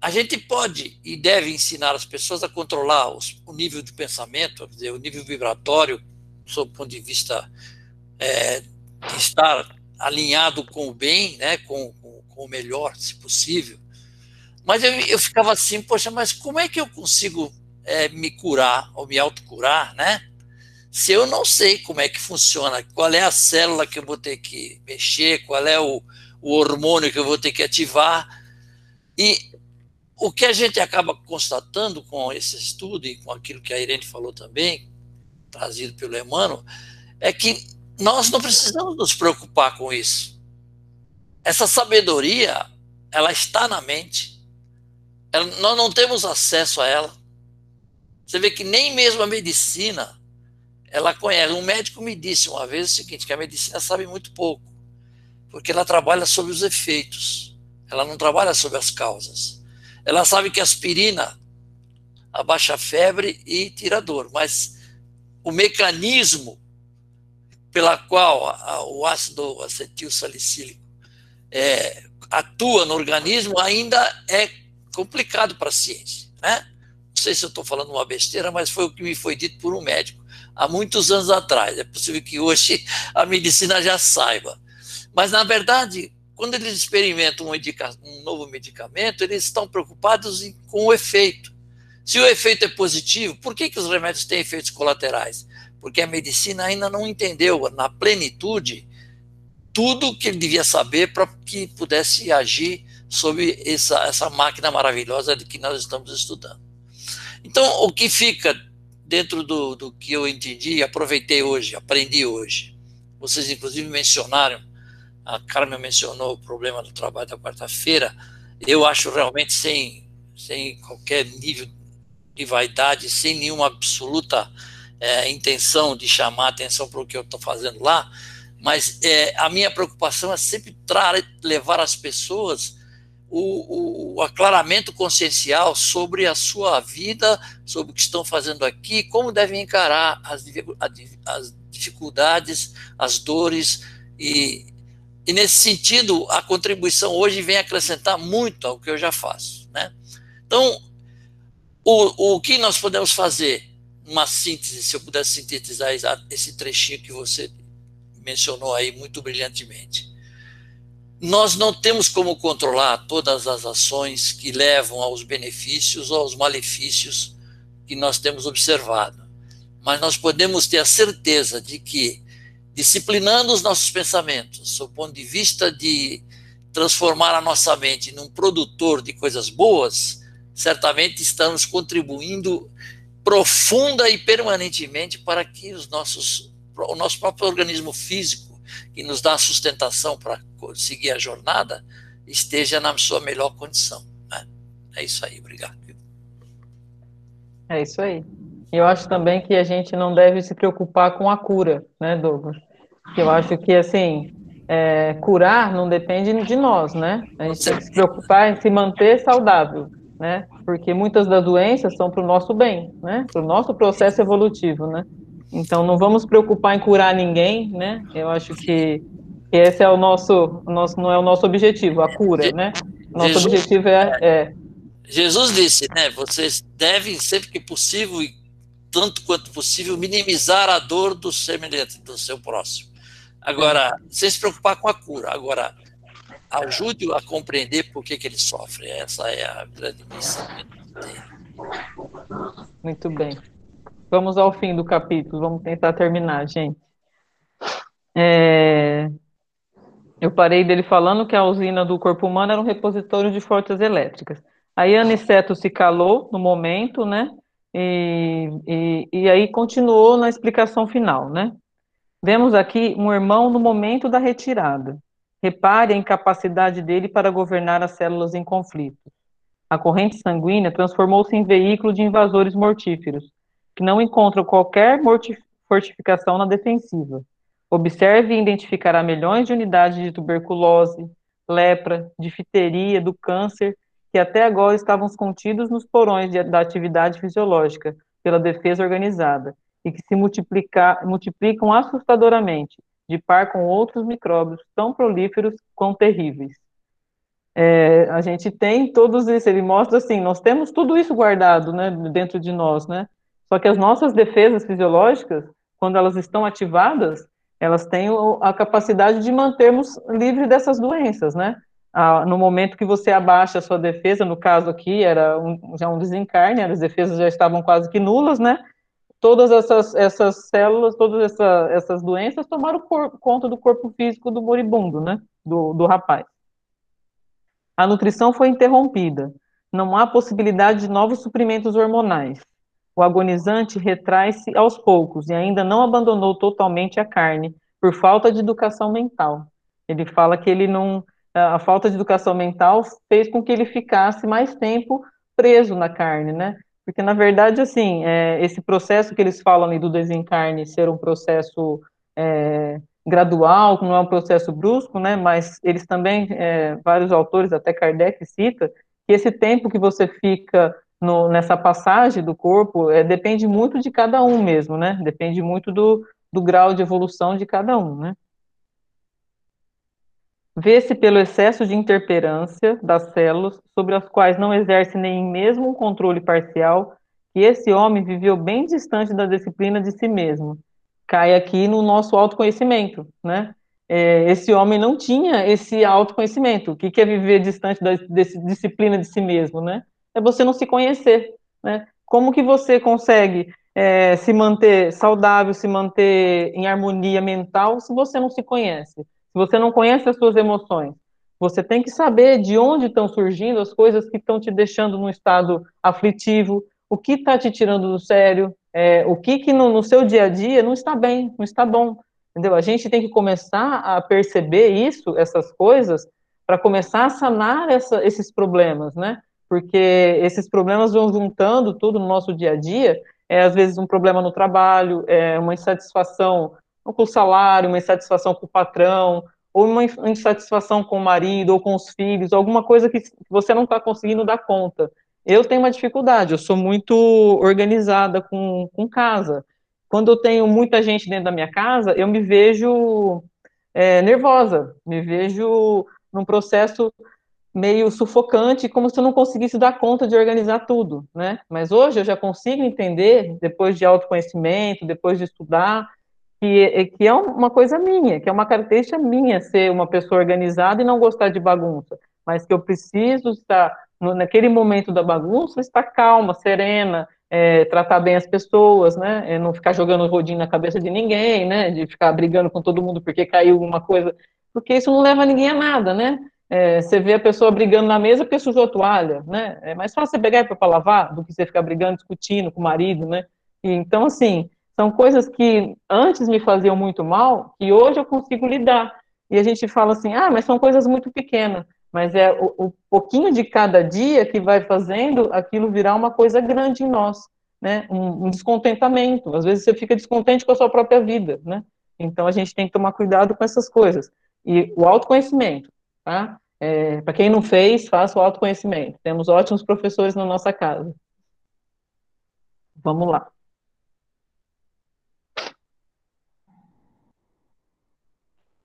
a gente pode e deve ensinar as pessoas a controlar os, o nível de pensamento, dizer, o nível vibratório, sob o ponto de vista é, estar alinhado com o bem, né, com, com, com, o melhor, se possível, Mas eu, eu ficava assim, poxa, mas como é que eu consigo é, me curar ou me autocurar, né? Se eu não sei como é que funciona, qual é a célula que eu vou ter que mexer, qual é o, o hormônio que eu vou ter que ativar. E o que a gente acaba constatando com esse estudo e com aquilo que a Irene falou também, trazido pelo Emmanuel, é que nós não precisamos nos preocupar com isso. Essa sabedoria, ela está na mente. Ela, nós não temos acesso a ela. Você vê que nem mesmo a medicina, ela conhece. Um médico me disse uma vez o seguinte, que a medicina sabe muito pouco, porque ela trabalha sobre os efeitos, ela não trabalha sobre as causas. Ela sabe que aspirina abaixa a febre e tira dor, mas o mecanismo pela qual a, o ácido acetil salicílico é, atua no organismo ainda é complicado para a ciência, né? Não sei se eu estou falando uma besteira, mas foi o que me foi dito por um médico há muitos anos atrás. É possível que hoje a medicina já saiba. Mas, na verdade, quando eles experimentam um, um novo medicamento, eles estão preocupados em, com o efeito. Se o efeito é positivo, por que, que os remédios têm efeitos colaterais? Porque a medicina ainda não entendeu na plenitude tudo que ele devia saber para que pudesse agir sobre essa, essa máquina maravilhosa de que nós estamos estudando. Então, o que fica dentro do, do que eu entendi, aproveitei hoje, aprendi hoje, vocês inclusive mencionaram a Carmen mencionou o problema do trabalho da quarta-feira, eu acho realmente sem, sem qualquer nível de vaidade, sem nenhuma absoluta é, intenção de chamar atenção para o que eu estou fazendo lá, mas é, a minha preocupação é sempre levar as pessoas o, o, aclaramento consciencial sobre a sua vida, sobre o que estão fazendo aqui, como devem encarar as, as dificuldades, as dores e, e nesse sentido, a contribuição hoje vem acrescentar muito ao que eu já faço. Né? Então, o, o que nós podemos fazer? Uma síntese, se eu pudesse sintetizar esse trechinho que você mencionou aí muito brilhantemente. Nós não temos como controlar todas as ações que levam aos benefícios ou aos malefícios que nós temos observado, mas nós podemos ter a certeza de que disciplinando os nossos pensamentos, sob o ponto de vista de transformar a nossa mente num produtor de coisas boas, certamente estamos contribuindo profunda e permanentemente para que os nossos, o nosso próprio organismo físico, que nos dá sustentação para seguir a jornada, esteja na sua melhor condição. Né? É isso aí, obrigado. É isso aí. Eu acho também que a gente não deve se preocupar com a cura, né, Douglas? Eu acho que, assim, é, curar não depende de nós, né? A gente tem que se preocupar em se manter saudável, né? Porque muitas das doenças são para o nosso bem, né? Para o nosso processo evolutivo, né? Então, não vamos preocupar em curar ninguém, né? Eu acho que esse é o nosso, nosso não é o nosso objetivo, a cura, né? Nosso Jesus, objetivo é, é, Jesus disse, né? Vocês devem sempre que possível tanto quanto possível, minimizar a dor do semelhante, do seu próximo. Agora, sem se preocupar com a cura. Agora, ajude-o a compreender por que, que ele sofre. Essa é a grande missão. Muito bem. Vamos ao fim do capítulo. Vamos tentar terminar, gente. É... Eu parei dele falando que a usina do corpo humano era um repositório de forças elétricas. Aí Aniceto se calou no momento, né? E, e, e aí continuou na explicação final, né? Vemos aqui um irmão no momento da retirada. Repare a incapacidade dele para governar as células em conflito. A corrente sanguínea transformou-se em veículo de invasores mortíferos, que não encontram qualquer fortificação na defensiva. Observe e identificará milhões de unidades de tuberculose, lepra, difteria, do câncer que até agora estavam contidos nos porões de, da atividade fisiológica pela defesa organizada e que se multiplicam assustadoramente, de par com outros micróbios tão prolíferos quanto terríveis. É, a gente tem todos isso, ele mostra assim, nós temos tudo isso guardado, né, dentro de nós, né, só que as nossas defesas fisiológicas, quando elas estão ativadas, elas têm a capacidade de mantermos livres dessas doenças, né, no momento que você abaixa a sua defesa, no caso aqui era um, já um desencarne, as defesas já estavam quase que nulas, né? Todas essas, essas células, todas essa, essas doenças tomaram conta do corpo físico do moribundo, né? Do, do rapaz. A nutrição foi interrompida. Não há possibilidade de novos suprimentos hormonais. O agonizante retrai-se aos poucos e ainda não abandonou totalmente a carne, por falta de educação mental. Ele fala que ele não, a falta de educação mental fez com que ele ficasse mais tempo preso na carne, né? Porque, na verdade, assim, é, esse processo que eles falam ali do desencarne ser um processo é, gradual, não é um processo brusco, né? Mas eles também, é, vários autores, até Kardec cita, que esse tempo que você fica no, nessa passagem do corpo é, depende muito de cada um mesmo, né? Depende muito do, do grau de evolução de cada um, né? Vê-se pelo excesso de interferência das células, sobre as quais não exerce nem mesmo um controle parcial, que esse homem viveu bem distante da disciplina de si mesmo. Cai aqui no nosso autoconhecimento, né? É, esse homem não tinha esse autoconhecimento. O que, que é viver distante da disciplina de si mesmo, né? É você não se conhecer, né? Como que você consegue é, se manter saudável, se manter em harmonia mental, se você não se conhece? Se você não conhece as suas emoções, você tem que saber de onde estão surgindo as coisas que estão te deixando num estado aflitivo, o que está te tirando do sério, é, o que, que no, no, seu dia a dia não está bem, não está bom. Entendeu? A gente tem que começar a perceber isso, essas coisas, para começar a sanar essa, esses problemas, né? Porque esses problemas vão juntando tudo no nosso dia a dia. É, às vezes um problema no trabalho, é uma insatisfação ou com o salário, uma insatisfação com o patrão, ou uma insatisfação com o marido, ou com os filhos, alguma coisa que você não está conseguindo dar conta. Eu tenho uma dificuldade, eu sou muito organizada com, com casa. Quando eu tenho muita gente dentro da minha casa, eu me vejo é, nervosa, me vejo num processo meio sufocante, como se eu não conseguisse dar conta de organizar tudo, né? Mas hoje eu já consigo entender, depois de autoconhecimento, depois de estudar, que, que é uma coisa minha, que é uma característica minha ser uma pessoa organizada e não gostar de bagunça, mas que eu preciso estar, naquele momento da bagunça, estar calma, serena, é, tratar bem as pessoas, né, é, não ficar jogando rodinho na cabeça de ninguém, né, de ficar brigando com todo mundo porque caiu alguma coisa, porque isso não leva ninguém a nada, né, é, você vê a pessoa brigando na mesa porque sujou a toalha, né, é mais fácil você pegar para lavar do que você ficar brigando, discutindo com o marido, né, e, então, assim, são coisas que antes me faziam muito mal, que hoje eu consigo lidar. E a gente fala assim, ah, mas são coisas muito pequenas. Mas é o, o pouquinho de cada dia que vai fazendo aquilo virar uma coisa grande em nós, né? Um, um, descontentamento. Às vezes você fica descontente com a sua própria vida, né? Então a gente tem que tomar cuidado com essas coisas. E o autoconhecimento, tá? É, Para quem não fez, faça o autoconhecimento. Temos ótimos professores na nossa casa. Vamos lá.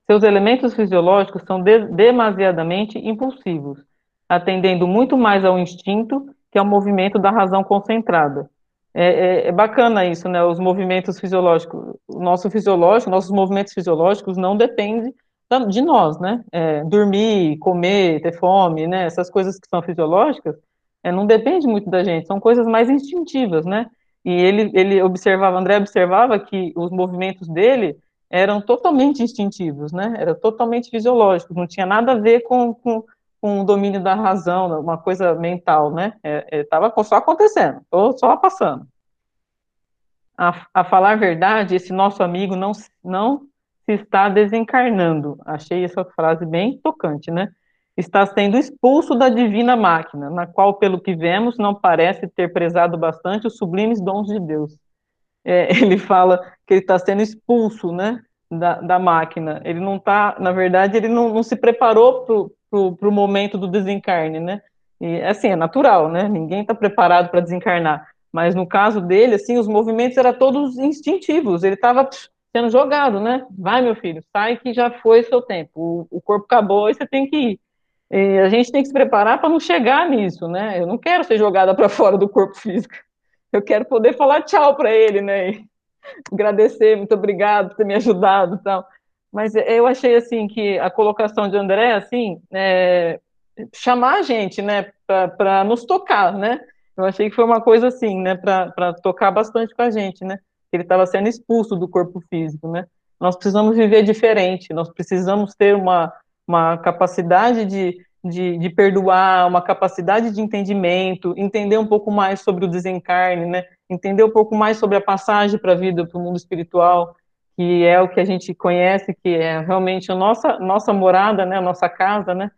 Seus elementos fisiológicos são de demasiadamente impulsivos, atendendo muito mais ao instinto que ao movimento da razão concentrada. É, é, é, bacana isso, né? Os movimentos fisiológicos, o nosso fisiológico, nossos movimentos fisiológicos não dependem de nós, né? É, dormir, comer, ter fome, né? Essas coisas que são fisiológicas, é, não depende muito da gente, são coisas mais instintivas, né? E ele, ele observava, André observava que os movimentos dele eram totalmente instintivos, né? Era totalmente fisiológicos, não tinha nada a ver com, com, com o domínio da razão, uma coisa mental, né? Estava é, é, só acontecendo, ou só passando. A, a falar a verdade, esse nosso amigo não, não se está desencarnando. Achei essa frase bem tocante, né? Está sendo expulso da divina máquina, na qual, pelo que vemos, não parece ter prezado bastante os sublimes dons de Deus é, ele fala que ele está sendo expulso, né, da, da, máquina. Ele não está, na verdade, ele não, não se preparou para o momento do desencarne, né? E assim é natural, né? Ninguém está preparado para desencarnar. Mas no caso dele, assim, os movimentos eram todos instintivos. Ele estava sendo jogado, né? Vai, meu filho, sai que já foi seu tempo. O, o corpo acabou e você tem que ir. E a gente tem que se preparar para não chegar nisso, né? Eu não quero ser jogada para fora do corpo físico eu quero poder falar tchau para ele, né? E agradecer, muito obrigado por ter me ajudado, tal. Mas eu achei assim que a colocação de André, assim, é, chamar a gente, né, para nos tocar, né? Eu achei que foi uma coisa assim, né, para tocar bastante com a gente, né? Ele estava sendo expulso do corpo físico, né? Nós precisamos viver diferente, nós precisamos ter uma, uma capacidade de, de, de perdoar, uma capacidade de entendimento, entender um pouco mais sobre o desencarne, né? Entender um pouco mais sobre a passagem para a vida, para o mundo espiritual, que é o que a gente conhece, que é realmente a nossa, nossa morada, né, a nossa casa, né,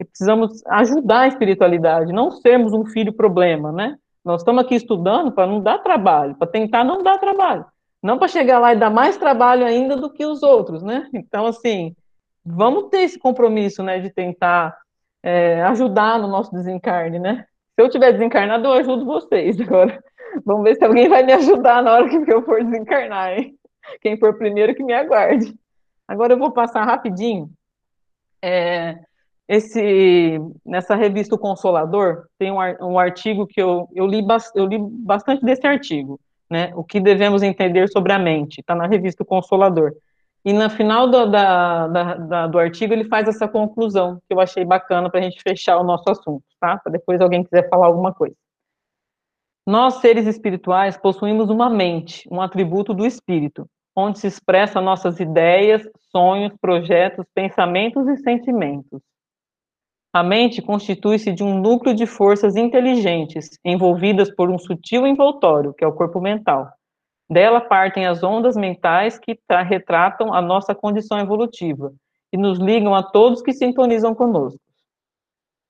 e precisamos ajudar a espiritualidade, não sermos um filho problema, né, nós estamos aqui estudando para não dar trabalho, para tentar não dar trabalho, não para chegar lá e dar mais trabalho ainda do que os outros, né, então, assim, vamos ter esse compromisso, né, de tentar é, ajudar no nosso desencarne, né, se eu tiver desencarnado, eu ajudo vocês, agora, vamos ver se alguém vai me ajudar na hora que eu for desencarnar, hein. Quem for primeiro que me aguarde. Agora eu vou passar rapidinho. É, esse, nessa revista o Consolador, tem um, um artigo que eu, eu, li, eu li bastante desse artigo, né? O que devemos entender sobre a mente, está na revista Consolador. E no final do, da, da, da, do artigo ele faz essa conclusão, que eu achei bacana para a gente fechar o nosso assunto, tá? Para depois alguém quiser falar alguma coisa. Nós, seres espirituais, possuímos uma mente, um atributo do espírito, onde se expressam nossas ideias, sonhos, projetos, pensamentos e sentimentos. A mente constitui-se de um núcleo de forças inteligentes, envolvidas por um sutil envoltório, que é o corpo mental. Dela partem as ondas mentais que retratam a nossa condição evolutiva e nos ligam a todos que sintonizam conosco.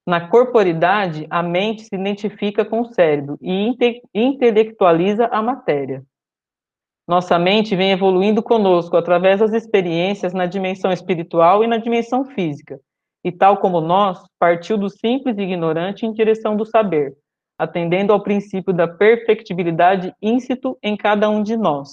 Na corporidade, a mente se identifica com o cérebro e inte intelectualiza a matéria. Nossa mente vem evoluindo conosco através das experiências na dimensão espiritual e na dimensão física, e tal como nós, partiu do simples e ignorante em direção do saber, atendendo ao princípio da perfectibilidade íncito em cada um de nós.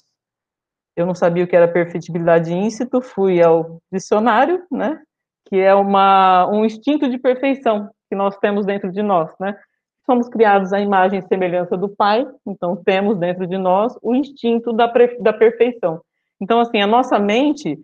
Eu não sabia o que era perfectibilidade íncito, fui ao dicionário, né, que é uma, um instinto de perfeição que nós temos dentro de nós, né, somos criados à imagem e semelhança do Pai, então temos dentro de nós o instinto da, da perfeição. Então, assim, a nossa mente,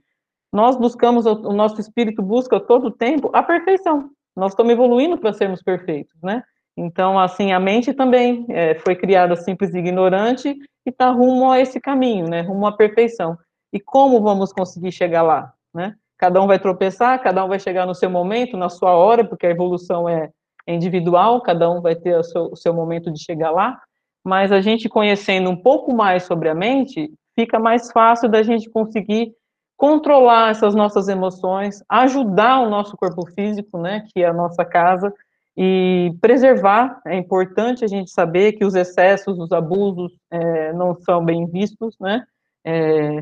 nós buscamos, o nosso espírito busca todo o tempo a perfeição. Nós estamos evoluindo para sermos perfeitos, né? Então, assim, a mente também é, foi criada simples e ignorante e está rumo a esse caminho, né? Rumo à perfeição. E como vamos conseguir chegar lá, né? Cada um vai tropeçar, cada um vai chegar no seu momento, na sua hora, porque a evolução é, é individual, cada um vai ter o seu, o seu momento de chegar lá, mas a gente conhecendo um pouco mais sobre a mente, fica mais fácil da gente conseguir controlar essas nossas emoções, ajudar o nosso corpo físico, né, que é a nossa casa, e preservar. É importante a gente saber que os excessos, os abusos é, não são bem vistos, né, é,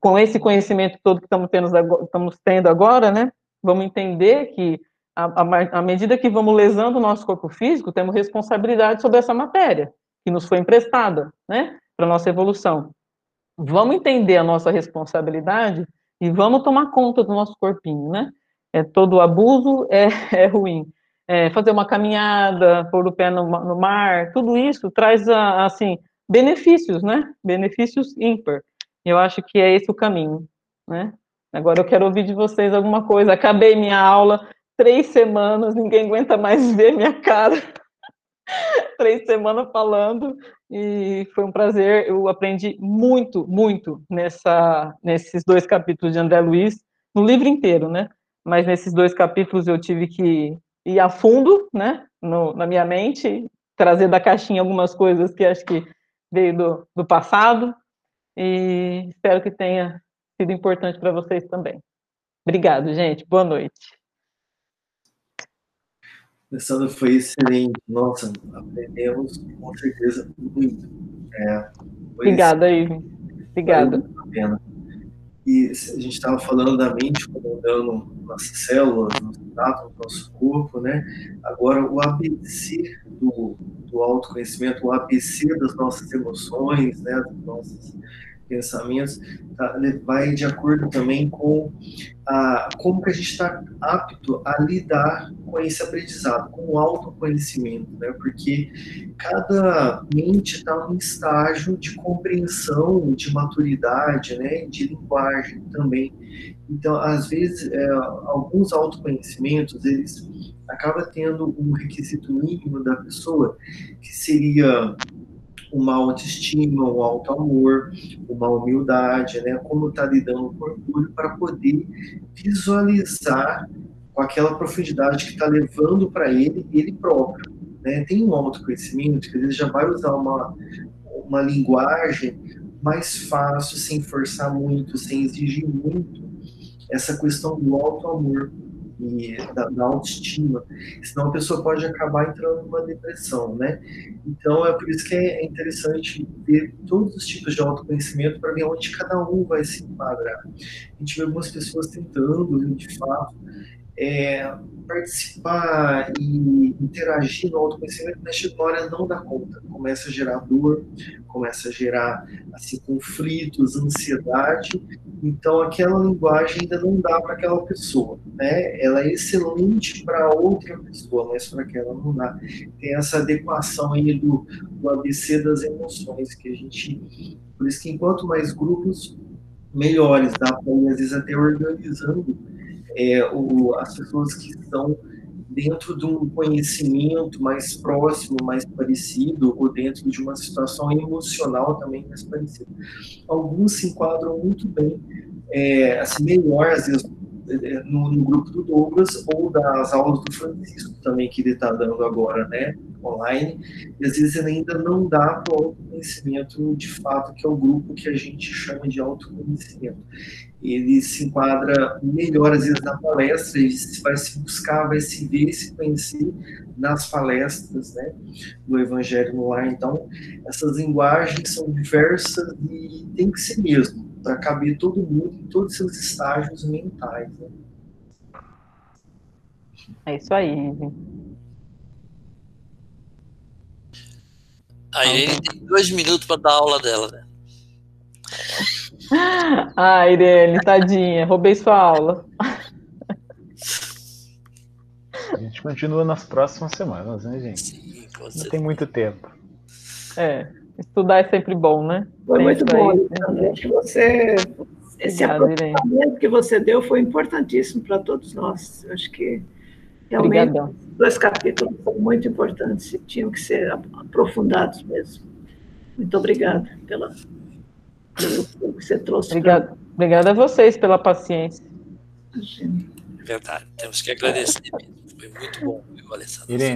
com esse conhecimento todo que estamos tendo, estamos tendo agora, né, vamos entender que à medida que vamos lesando o nosso corpo físico, temos responsabilidade sobre essa matéria que nos foi emprestada, né, para nossa evolução. Vamos entender a nossa responsabilidade e vamos tomar conta do nosso corpinho, né? É, todo abuso é, é ruim. É, fazer uma caminhada, pôr o pé no, no mar, tudo isso traz, assim, benefícios, né? Benefícios ímpar. Eu acho que é esse o caminho, né? Agora eu quero ouvir de vocês alguma coisa. Acabei minha aula, três semanas, ninguém aguenta mais ver minha cara. três semanas falando e foi um prazer. Eu aprendi muito, muito nessa, nesses dois capítulos de André Luiz, no livro inteiro, né? Mas nesses dois capítulos eu tive que ir a fundo, né? No, na minha mente, trazer da caixinha algumas coisas que acho que veio do, do passado e espero que tenha sido importante para vocês também. Obrigado, gente. Boa noite. Alessandra, foi excelente. Nossa, aprendemos com certeza muito. É, Obrigada, Ivan. Obrigada. E a gente estava falando da mente comandando nossas células, nosso trato, nosso corpo, né? Agora, o ABC do, do autoconhecimento, o ABC das nossas emoções, né? Das nossas pensamentos, tá, vai de acordo também com a, como que a gente está apto a lidar com esse aprendizado, com o autoconhecimento, né? Porque cada mente está num estágio de compreensão, de maturidade, né? De linguagem também. Então, às vezes, é, alguns autoconhecimentos, eles acabam tendo um requisito mínimo da pessoa, que seria uma autoestima, um alto amor, uma humildade, né? Como está lidando com orgulho para poder visualizar com aquela profundidade que está levando para ele, ele próprio. Né? Tem um autoconhecimento que ele já vai usar uma, uma linguagem mais fácil, sem forçar muito, sem exigir muito, essa questão do alto amor e da, da, autoestima, senão a pessoa pode acabar entrando numa depressão, né? Então é por isso que é interessante ver todos os tipos de autoconhecimento para ver onde cada um vai se enquadrar. A gente vê algumas pessoas tentando, de fato, é, participar e interagir no autoconhecimento, mas chega uma não dá conta. Começa a gerar dor, começa a gerar assim, conflitos, ansiedade. Então, aquela linguagem ainda não dá para aquela pessoa. Né? Ela é excelente para outra pessoa, mas para aquela não dá. Tem essa adequação aí do, do ABC das emoções, que a gente. Por isso que enquanto mais grupos, melhores. Dá para ir, às vezes, até organizando é, o, as pessoas que estão dentro de um conhecimento mais próximo, mais parecido, ou dentro de uma situação emocional também mais parecida. Alguns se enquadram muito bem, é, assim, melhor, às vezes, é, no, no, grupo do Douglas ou das aulas do Francisco também que ele está dando agora, né, online, e às vezes ele ainda não dá para o autoconhecimento de fato, que é o grupo que a gente chama de autoconhecimento ele se enquadra melhor, às vezes, na palestra, ele vai se buscar, vai se ver, se conhecer nas palestras, né, do Evangelho no Lar. Então, essas linguagens são diversas e tem que ser mesmo, para caber todo mundo em todos os seus estágios mentais. Né? É isso aí, Irene. A Irene tem dois minutos para dar aula dela, né? Ah, Irene, tadinha, roubei sua aula. A gente continua nas próximas semanas, né, gente? Sim, Não tem muito tempo. É, estudar é sempre bom, né? Foi muito bom, aí, que você esse aprofundamento que você deu foi importantíssimo para todos nós. Eu acho que realmente Obrigadão. dois capítulos são muito importantes e tinham que ser aprofundados mesmo. Muito obrigada pela que você trouxe. Obrigada, pra... obrigada a vocês pela paciência. Verdade, temos que agradecer. Foi muito bom, Alessandro. Irene,